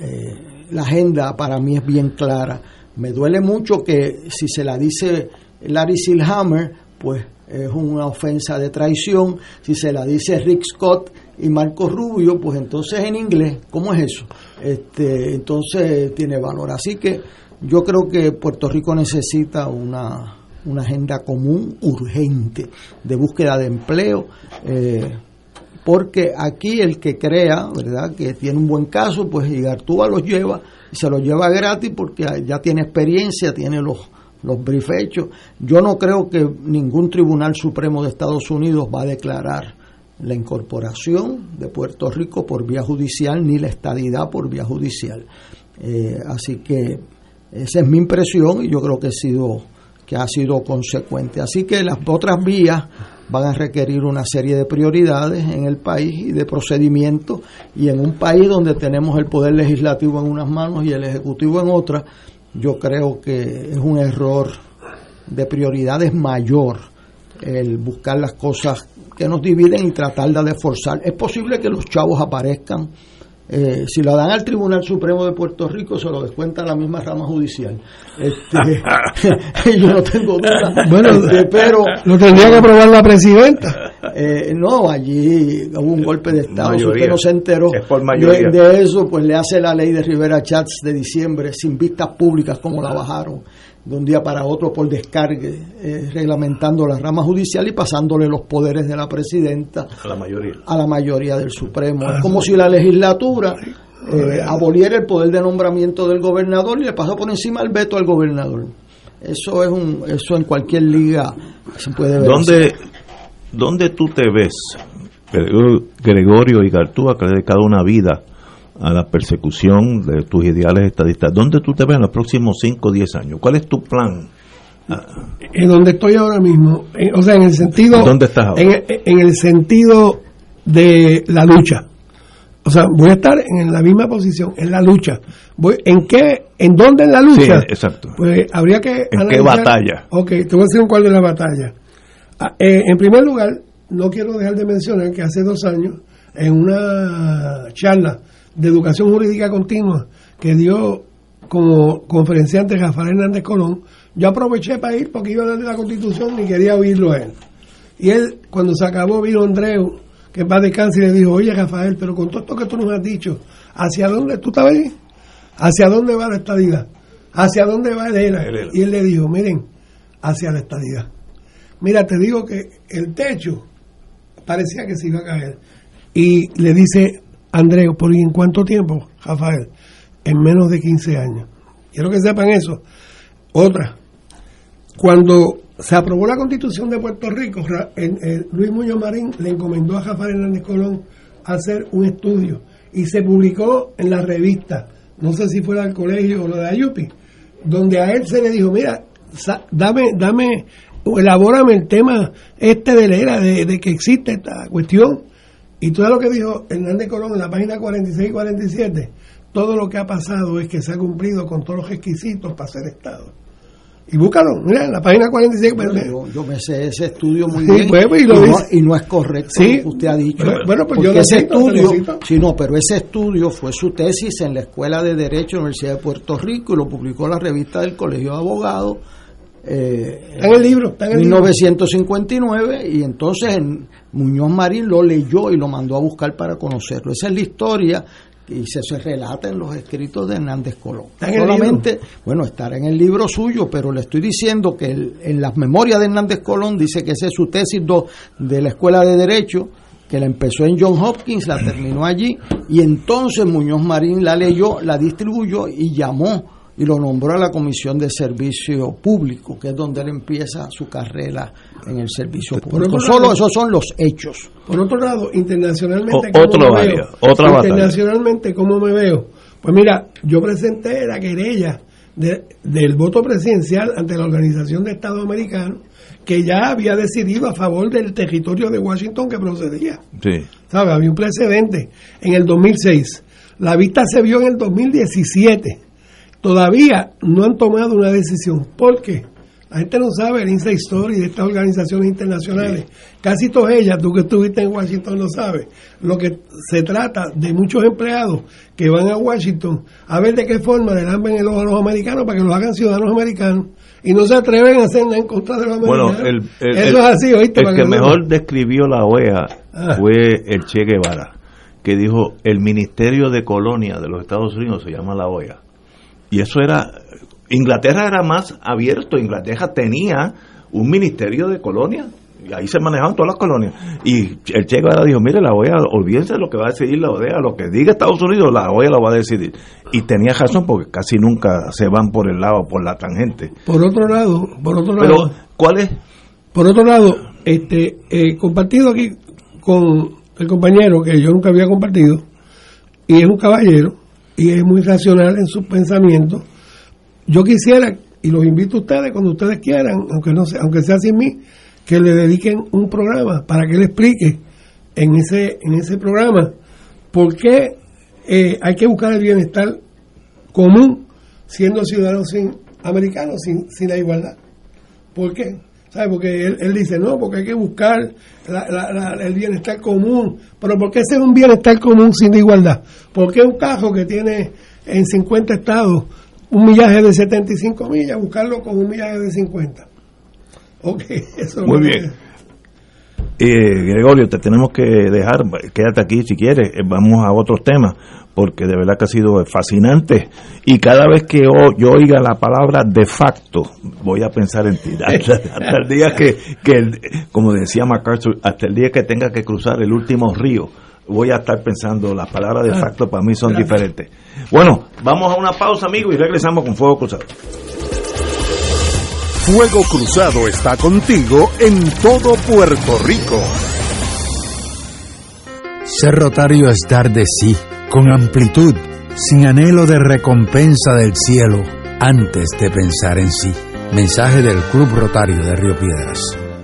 eh, la agenda para mí es bien clara. Me duele mucho que si se la dice Larry Silhammer, pues es una ofensa de traición. Si se la dice Rick Scott y Marco Rubio, pues entonces en inglés, ¿cómo es eso? Este, entonces tiene valor. Así que yo creo que Puerto Rico necesita una, una agenda común urgente de búsqueda de empleo. Eh, porque aquí el que crea, ¿verdad?, que tiene un buen caso, pues Igartúa los lleva y se los lleva gratis porque ya tiene experiencia, tiene los, los briefs hechos. Yo no creo que ningún tribunal supremo de Estados Unidos va a declarar la incorporación de Puerto Rico por vía judicial ni la estadidad por vía judicial. Eh, así que esa es mi impresión y yo creo que, he sido, que ha sido consecuente. Así que las otras vías van a requerir una serie de prioridades en el país y de procedimientos y en un país donde tenemos el poder legislativo en unas manos y el ejecutivo en otras, yo creo que es un error de prioridades mayor el buscar las cosas que nos dividen y tratar de forzar. Es posible que los chavos aparezcan eh, si lo dan al Tribunal Supremo de Puerto Rico, se lo descuenta la misma rama judicial. Este, yo no tengo duda. Bueno, este, pero. Lo tendría que aprobar la presidenta. Eh, no, allí hubo un golpe de Estado. Si usted no se enteró de, de, eso, pues le hace la ley de Rivera Chats de diciembre sin vistas públicas, como la bajaron de un día para otro por descargue, eh, reglamentando la rama judicial y pasándole los poderes de la presidenta a la mayoría, a la mayoría del Supremo. es como si la legislatura eh, aboliera el poder de nombramiento del gobernador y le pasó por encima el veto al gobernador. Eso es un, eso en cualquier liga se puede ver. ¿Dónde, ¿dónde tú te ves, Gregorio y Gartúa, que ha dedicado una vida a la persecución de tus ideales estadistas. ¿Dónde tú te ves en los próximos 5 o 10 años? ¿Cuál es tu plan? En donde estoy ahora mismo, o sea, en el sentido... ¿Dónde estás ahora? En, el sentido de la lucha. O sea, voy a estar en la misma posición, en la lucha. Voy, ¿En qué? ¿En dónde en la lucha? Sí, exacto. Pues habría que... ¿En qué batalla? Ok, te voy a decir cuál es la batalla. Ah, eh, en primer lugar, no quiero dejar de mencionar que hace dos años, en una charla de Educación Jurídica Continua que dio como conferenciante Rafael Hernández Colón, yo aproveché para ir porque iba a darle la constitución y quería oírlo a él. Y él, cuando se acabó, vino Andreu, que va de cáncer, y le dijo, oye Rafael, pero con todo esto que tú nos has dicho, ¿hacia dónde tú estabas ahí? ¿Hacia dónde va la estadidad? ¿Hacia dónde va el ELA? Y él le dijo, miren, hacia la estadidad. Mira, te digo que el techo parecía que se iba a caer. Y le dice Andreu, ¿por en cuánto tiempo, Rafael? En menos de 15 años. Quiero que sepan eso. Otra, cuando se aprobó la constitución de Puerto Rico, Luis Muñoz Marín le encomendó a Rafael Hernández Colón hacer un estudio y se publicó en la revista, no sé si fuera del colegio o lo de Ayupi, donde a él se le dijo, mira, dame, dame, elabórame el tema este de la era, de, de que existe esta cuestión y todo lo que dijo Hernández Colón en la página 46 y 47, todo lo que ha pasado es que se ha cumplido con todos los requisitos para ser Estado. Y búscalo, mira, en la página 46. yo, me sé ese estudio muy bien pues, y, no, y, no, es correcto lo que usted ha dicho. Bueno, pues yo ese estudio, sí, no, pero ese estudio fue su tesis en la Escuela de Derecho de la Universidad de Puerto Rico y lo publicó la revista del Colegio de Abogados eh, en el libro, está en 1959 y entonces en Muñoz Marín lo leyó y lo mandó a buscar para conocerlo. Esa es la historia y se, se relata en los escritos de Hernández Colón. Solamente, bueno, estará en el libro suyo, pero le estoy diciendo que en las memorias de Hernández Colón dice que esa es su tesis de la Escuela de Derecho, que la empezó en John Hopkins, la terminó allí, y entonces Muñoz Marín la leyó, la distribuyó y llamó y lo nombró a la Comisión de Servicio Público, que es donde él empieza su carrera en el servicio público. Solo esos son los hechos. Por otro lado, internacionalmente, ¿cómo me veo? otra internacionalmente, ¿cómo me veo? Pues mira, yo presenté la querella del voto presidencial ante la Organización de Estados Americanos, que ya había decidido a favor del territorio de Washington que procedía. Sí. ¿Sabe? Había un precedente en el 2006. La vista se vio en el 2017 todavía no han tomado una decisión. ¿Por qué? La gente no sabe el inside story de estas organizaciones internacionales. Casi todas ellas, tú que estuviste en Washington lo sabes. Lo que se trata de muchos empleados que van a Washington a ver de qué forma le dan el ojo a los americanos para que los hagan ciudadanos americanos y no se atreven a hacer nada en contra de los americanos. Bueno, el, Eso es así, ¿oíste? El que, mejor describió la OEA ah. fue el Che Guevara, que dijo, el Ministerio de Colonia de los Estados Unidos se llama la OEA y eso era, Inglaterra era más abierto, Inglaterra tenía un ministerio de colonia y ahí se manejaban todas las colonias. Y el Che Guevara dijo, mire, la OEA, olvídense de lo que va a decidir la OEA, lo que diga Estados Unidos, la OEA lo va a decidir. Y tenía razón porque casi nunca se van por el lado, por la tangente. Por otro lado, por otro Pero, lado, ¿cuál es? por otro lado, este, eh, compartido aquí con el compañero que yo nunca había compartido, y es un caballero, y es muy racional en sus pensamientos, yo quisiera, y los invito a ustedes cuando ustedes quieran, aunque no sea, aunque sea sin mí, que le dediquen un programa para que le explique en ese, en ese programa por qué eh, hay que buscar el bienestar común siendo ciudadanos sin, americanos sin, sin la igualdad. ¿Por qué? ¿Sabe? Porque él, él dice, no, porque hay que buscar la- la- la- el bienestar común. Pero ¿por qué ser un bienestar común sin igualdad? ¿Por qué un carro que tiene en 50 estados un millaje de 75 millas, buscarlo con un millaje de 50? Ok, eso es Muy que- bien. Eh, Gregorio, te tenemos que dejar, quédate aquí si quieres, eh, vamos a otros temas, porque de verdad que ha sido fascinante. Y cada vez que yo oiga la palabra de facto, voy a pensar en ti. Hasta, hasta el día que, que como decía MacArthur, hasta el día que tenga que cruzar el último río, voy a estar pensando, las palabras de facto para mí son diferentes. Bueno, vamos a una pausa, amigos, y regresamos con Fuego Cruzado. Fuego Cruzado está contigo en todo Puerto Rico. Ser rotario es dar de sí, con amplitud, sin anhelo de recompensa del cielo, antes de pensar en sí. Mensaje del Club Rotario de Río Piedras.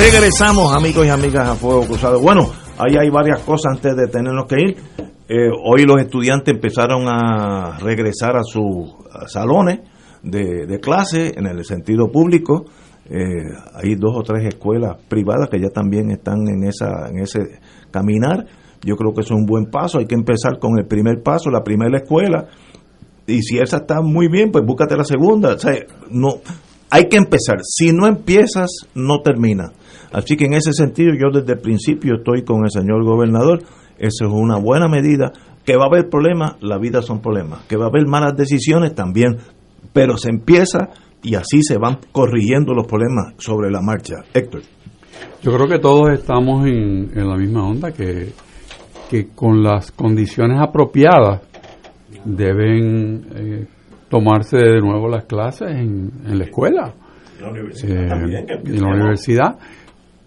Regresamos, amigos y amigas, a Fuego Cruzado. Bueno, ahí hay varias cosas antes de tenernos que ir. Eh, hoy los estudiantes empezaron a regresar a sus salones de, de clase en el sentido público. Eh, hay dos o tres escuelas privadas que ya también están en esa en ese caminar. Yo creo que es un buen paso. Hay que empezar con el primer paso, la primera escuela. Y si esa está muy bien, pues búscate la segunda. O sea, no, hay que empezar. Si no empiezas, no termina. Así que en ese sentido, yo desde el principio estoy con el señor gobernador. Esa es una buena medida. Que va a haber problemas, la vida son problemas. Que va a haber malas decisiones también. Pero se empieza y así se van corrigiendo los problemas sobre la marcha. Héctor. Yo creo que todos estamos en, en la misma onda, que, que con las condiciones apropiadas deben eh, tomarse de nuevo las clases en, en la escuela La universidad eh, también, en la universidad.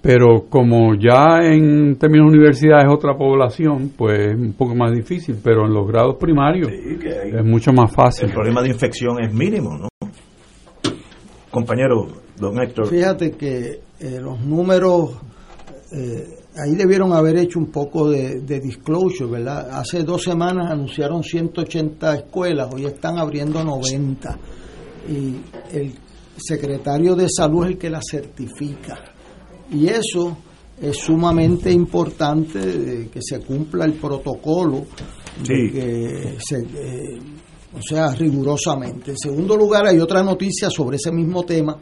Pero como ya en términos de universidad es otra población, pues es un poco más difícil, pero en los grados primarios hay- es mucho más fácil. El problema de infección es mínimo, ¿no? Compañero, don Héctor. Fíjate que eh, los números eh, ahí debieron haber hecho un poco de, de, disclosure, ¿verdad? Hace dos semanas anunciaron 180 escuelas, hoy están abriendo 90. Y el secretario de salud es el que las certifica. Y eso es sumamente importante que se cumpla el protocolo, que se, eh, o sea, rigurosamente. En segundo lugar, hay otra noticia sobre ese mismo tema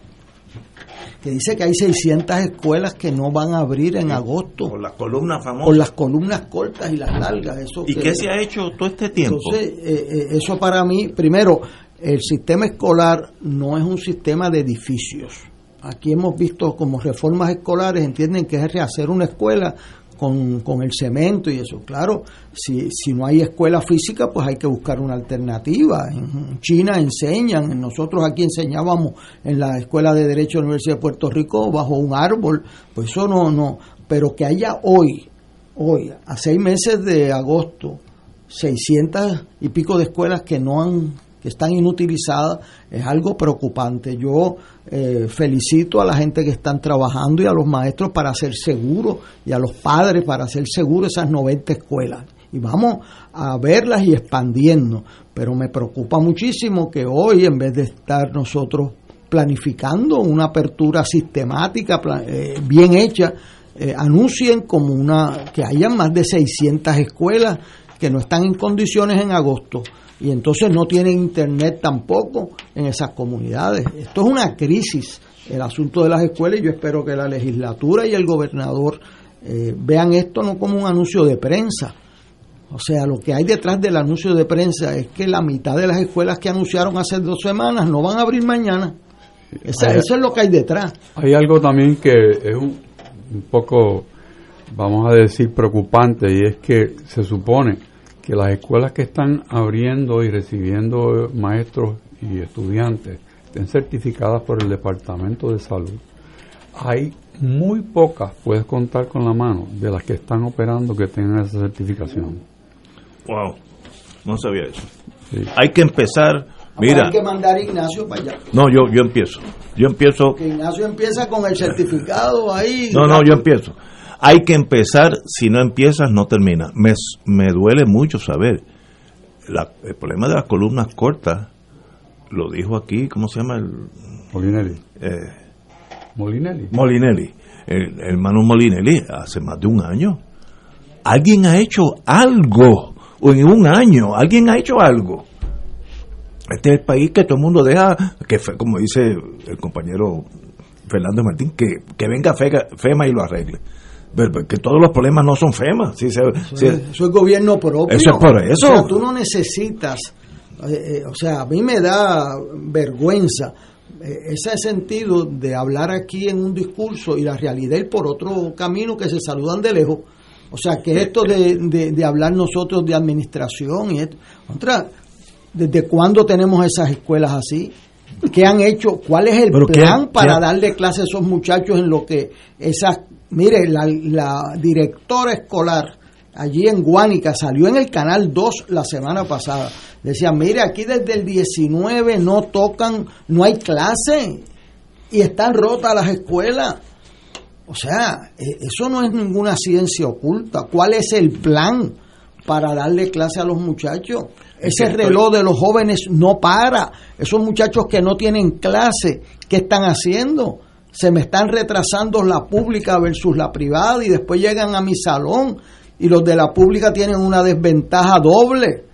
que dice que hay 600 escuelas que no van a abrir en agosto. Por las columnas famosas. Por las columnas cortas y las largas. Eso ¿Y qué se ha hecho todo este tiempo? Entonces, eh, eh, eso para mí, primero, el sistema escolar no es un sistema de edificios. Aquí hemos visto como reformas escolares entienden que es rehacer una escuela con, con, el cemento y eso. Claro, si, si no hay escuela física, pues hay que buscar una alternativa. En China enseñan, nosotros aquí enseñábamos en la Escuela de Derecho de la Universidad de Puerto Rico bajo un árbol, pues eso no, no. Pero que haya hoy, hoy, a seis meses de agosto, 600 y pico de escuelas que no han que están inutilizadas es algo preocupante. Yo eh, felicito a la gente que están trabajando y a los maestros para hacer seguro y a los padres para hacer seguro esas 90 escuelas. Y vamos a verlas y expandiendo. Pero me preocupa muchísimo que hoy, en vez de estar nosotros planificando una apertura sistemática, eh, bien hecha, eh, anuncien como una que hayan más de 600 escuelas que no están en condiciones en agosto y entonces no tienen internet tampoco en esas comunidades. Esto es una crisis, el asunto de las escuelas, y yo espero que la legislatura y el gobernador eh, vean esto no como un anuncio de prensa. O sea, lo que hay detrás del anuncio de prensa es que la mitad de las escuelas que anunciaron hace dos semanas no van a abrir mañana. eso es lo que hay detrás. Hay algo también que es un, un poco, vamos a decir, preocupante, y es que se supone que las escuelas que están abriendo y recibiendo maestros y estudiantes estén certificadas por el Departamento de Salud, hay muy pocas, puedes contar con la mano, de las que están operando que tengan esa certificación. Wow, no sabía eso. Hay que empezar, mira. Hay que mandar a Ignacio para allá. No, yo, yo empiezo. Yo empiezo. Que Ignacio empieza con el certificado ahí. No, no, yo empiezo. Hay que empezar, si no empiezas, no termina. Me, me duele mucho saber. el problema de las columnas cortas, lo dijo aquí, ¿cómo se llama? El, Molinelli. Eh, Molinelli. Molinelli. El, el hermano Molinelli, hace más de un año. Alguien ha hecho algo, o en un año, alguien ha hecho algo. Este es el país que todo el mundo deja, que como dice el compañero Fernando Martín, que, que venga FEMA y lo arregle que todos los problemas no son FEMA. Si eso, es, gobierno propio. Eso es por eso. O sea, tú no necesitas, eh, eh, o sea, a mí me da vergüenza eh, ese sentido de hablar aquí en un discurso y la realidad ir por otro camino que se saludan de lejos. O sea, que esto de, de, hablar nosotros de administración y esto. Otra, ¿desde cuándo tenemos esas escuelas así? ¿Qué han hecho? ¿Cuál es el plan para darle clase a esos muchachos en lo que esas Mire, la, directora escolar allí en Guánica salió en el canal 2 la semana pasada. Decía, mire, aquí desde el 19 no tocan, no hay clase y están rotas las escuelas. O sea, e, eso no es ninguna ciencia oculta. ¿Cuál es el plan para darle clase a los muchachos? Ese reloj de los jóvenes no para. Esos muchachos que no tienen clase, ¿qué están haciendo? Se me están retrasando la pública versus la privada y después llegan a mi salón y los de la pública tienen una desventaja doble.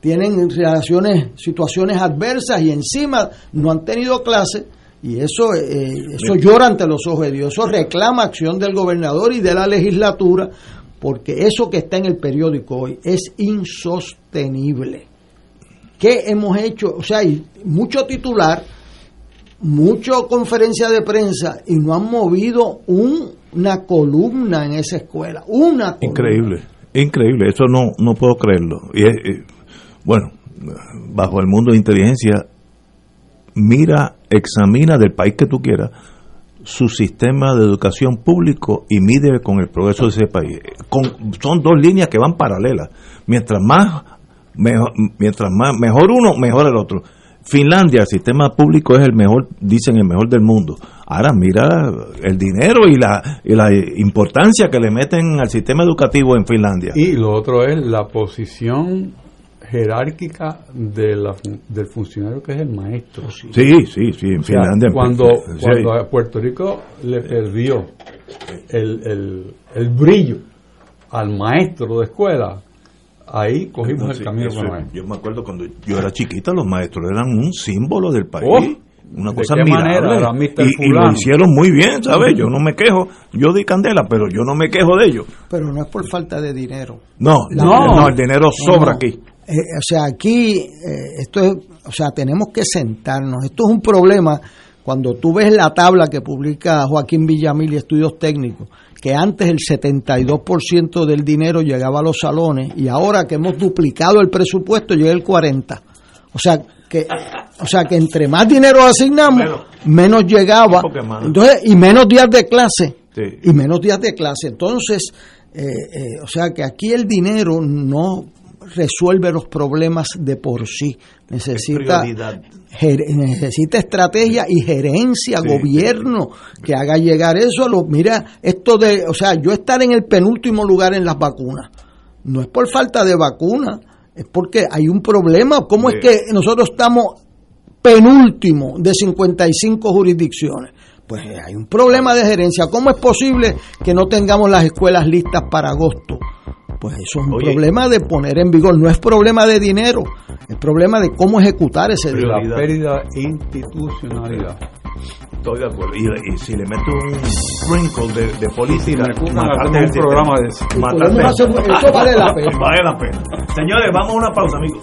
Tienen relaciones, situaciones adversas y encima no han tenido clase y eso, eh, eso llora ante los ojos de Dios. Eso reclama acción del gobernador y de la legislatura porque eso que está en el periódico hoy es insostenible. ¿Qué hemos hecho? O sea, hay mucho titular mucho conferencia de prensa y no han movido una columna en esa escuela. Una Increíble, increíble, eso no, no puedo creerlo. Y bueno, bajo el mundo de inteligencia, mira, examina del país que tú quieras su sistema de educación público y mide con el progreso de ese país. son dos líneas que van paralelas. Mientras más, mejor, mientras más mejor uno, mejor el otro Finlandia, el sistema público es el mejor, dicen el mejor del mundo. Ahora mira el dinero y la, y la importancia que le meten al sistema educativo en Finlandia. Y lo otro es la posición jerárquica de la, del funcionario que es el maestro. Sí, sí, sí, en Finlandia. Cuando, cuando a Puerto Rico le perdió el, el, el brillo al maestro de escuela, ahí cogimos el camino Yo me acuerdo cuando yo era chiquita, los maestros eran un símbolo del país. Oh, una cosa admirable. Y, y, lo hicieron muy bien, ¿sabes? Yo no me quejo. Yo di candela, pero yo no me quejo de ellos. Pero no es por falta de dinero. No, no, el dinero sobra aquí. Eh, o sea, aquí, eh, esto es, o sea, tenemos que sentarnos. Esto es un problema cuando tú ves la tabla que publica Joaquín Villamil y Estudios Técnicos que antes el 72% del dinero llegaba a los salones y ahora que hemos duplicado el presupuesto llega el 40%. O sea, que, o sea que entre más dinero asignamos, menos, llegaba. Entonces, y menos días de clase. Y menos días de clase. Entonces, eh, eh, o sea que aquí el dinero no resuelve los problemas de por sí. Necesita, necesita estrategia y gerencia, gobierno, que haga llegar eso a los... Mira, esto de... O sea, yo estar en el penúltimo lugar en las vacunas, no es por falta de vacunas, es porque hay un problema. ¿Cómo es que nosotros estamos penúltimo de 55 jurisdicciones? Pues hay un problema de gerencia. ¿Cómo es posible que no tengamos las escuelas listas para agosto? Pues eso es un problema de poner en vigor, no es problema de dinero, es problema de cómo ejecutar ese dinero. La pérdida institucionalidad. Estoy de acuerdo. Y, si le meto un sprinkle de, de política, matarte un programa de eso. eso vale la pena. vale la pena. Señores, vamos a una pausa, amigos.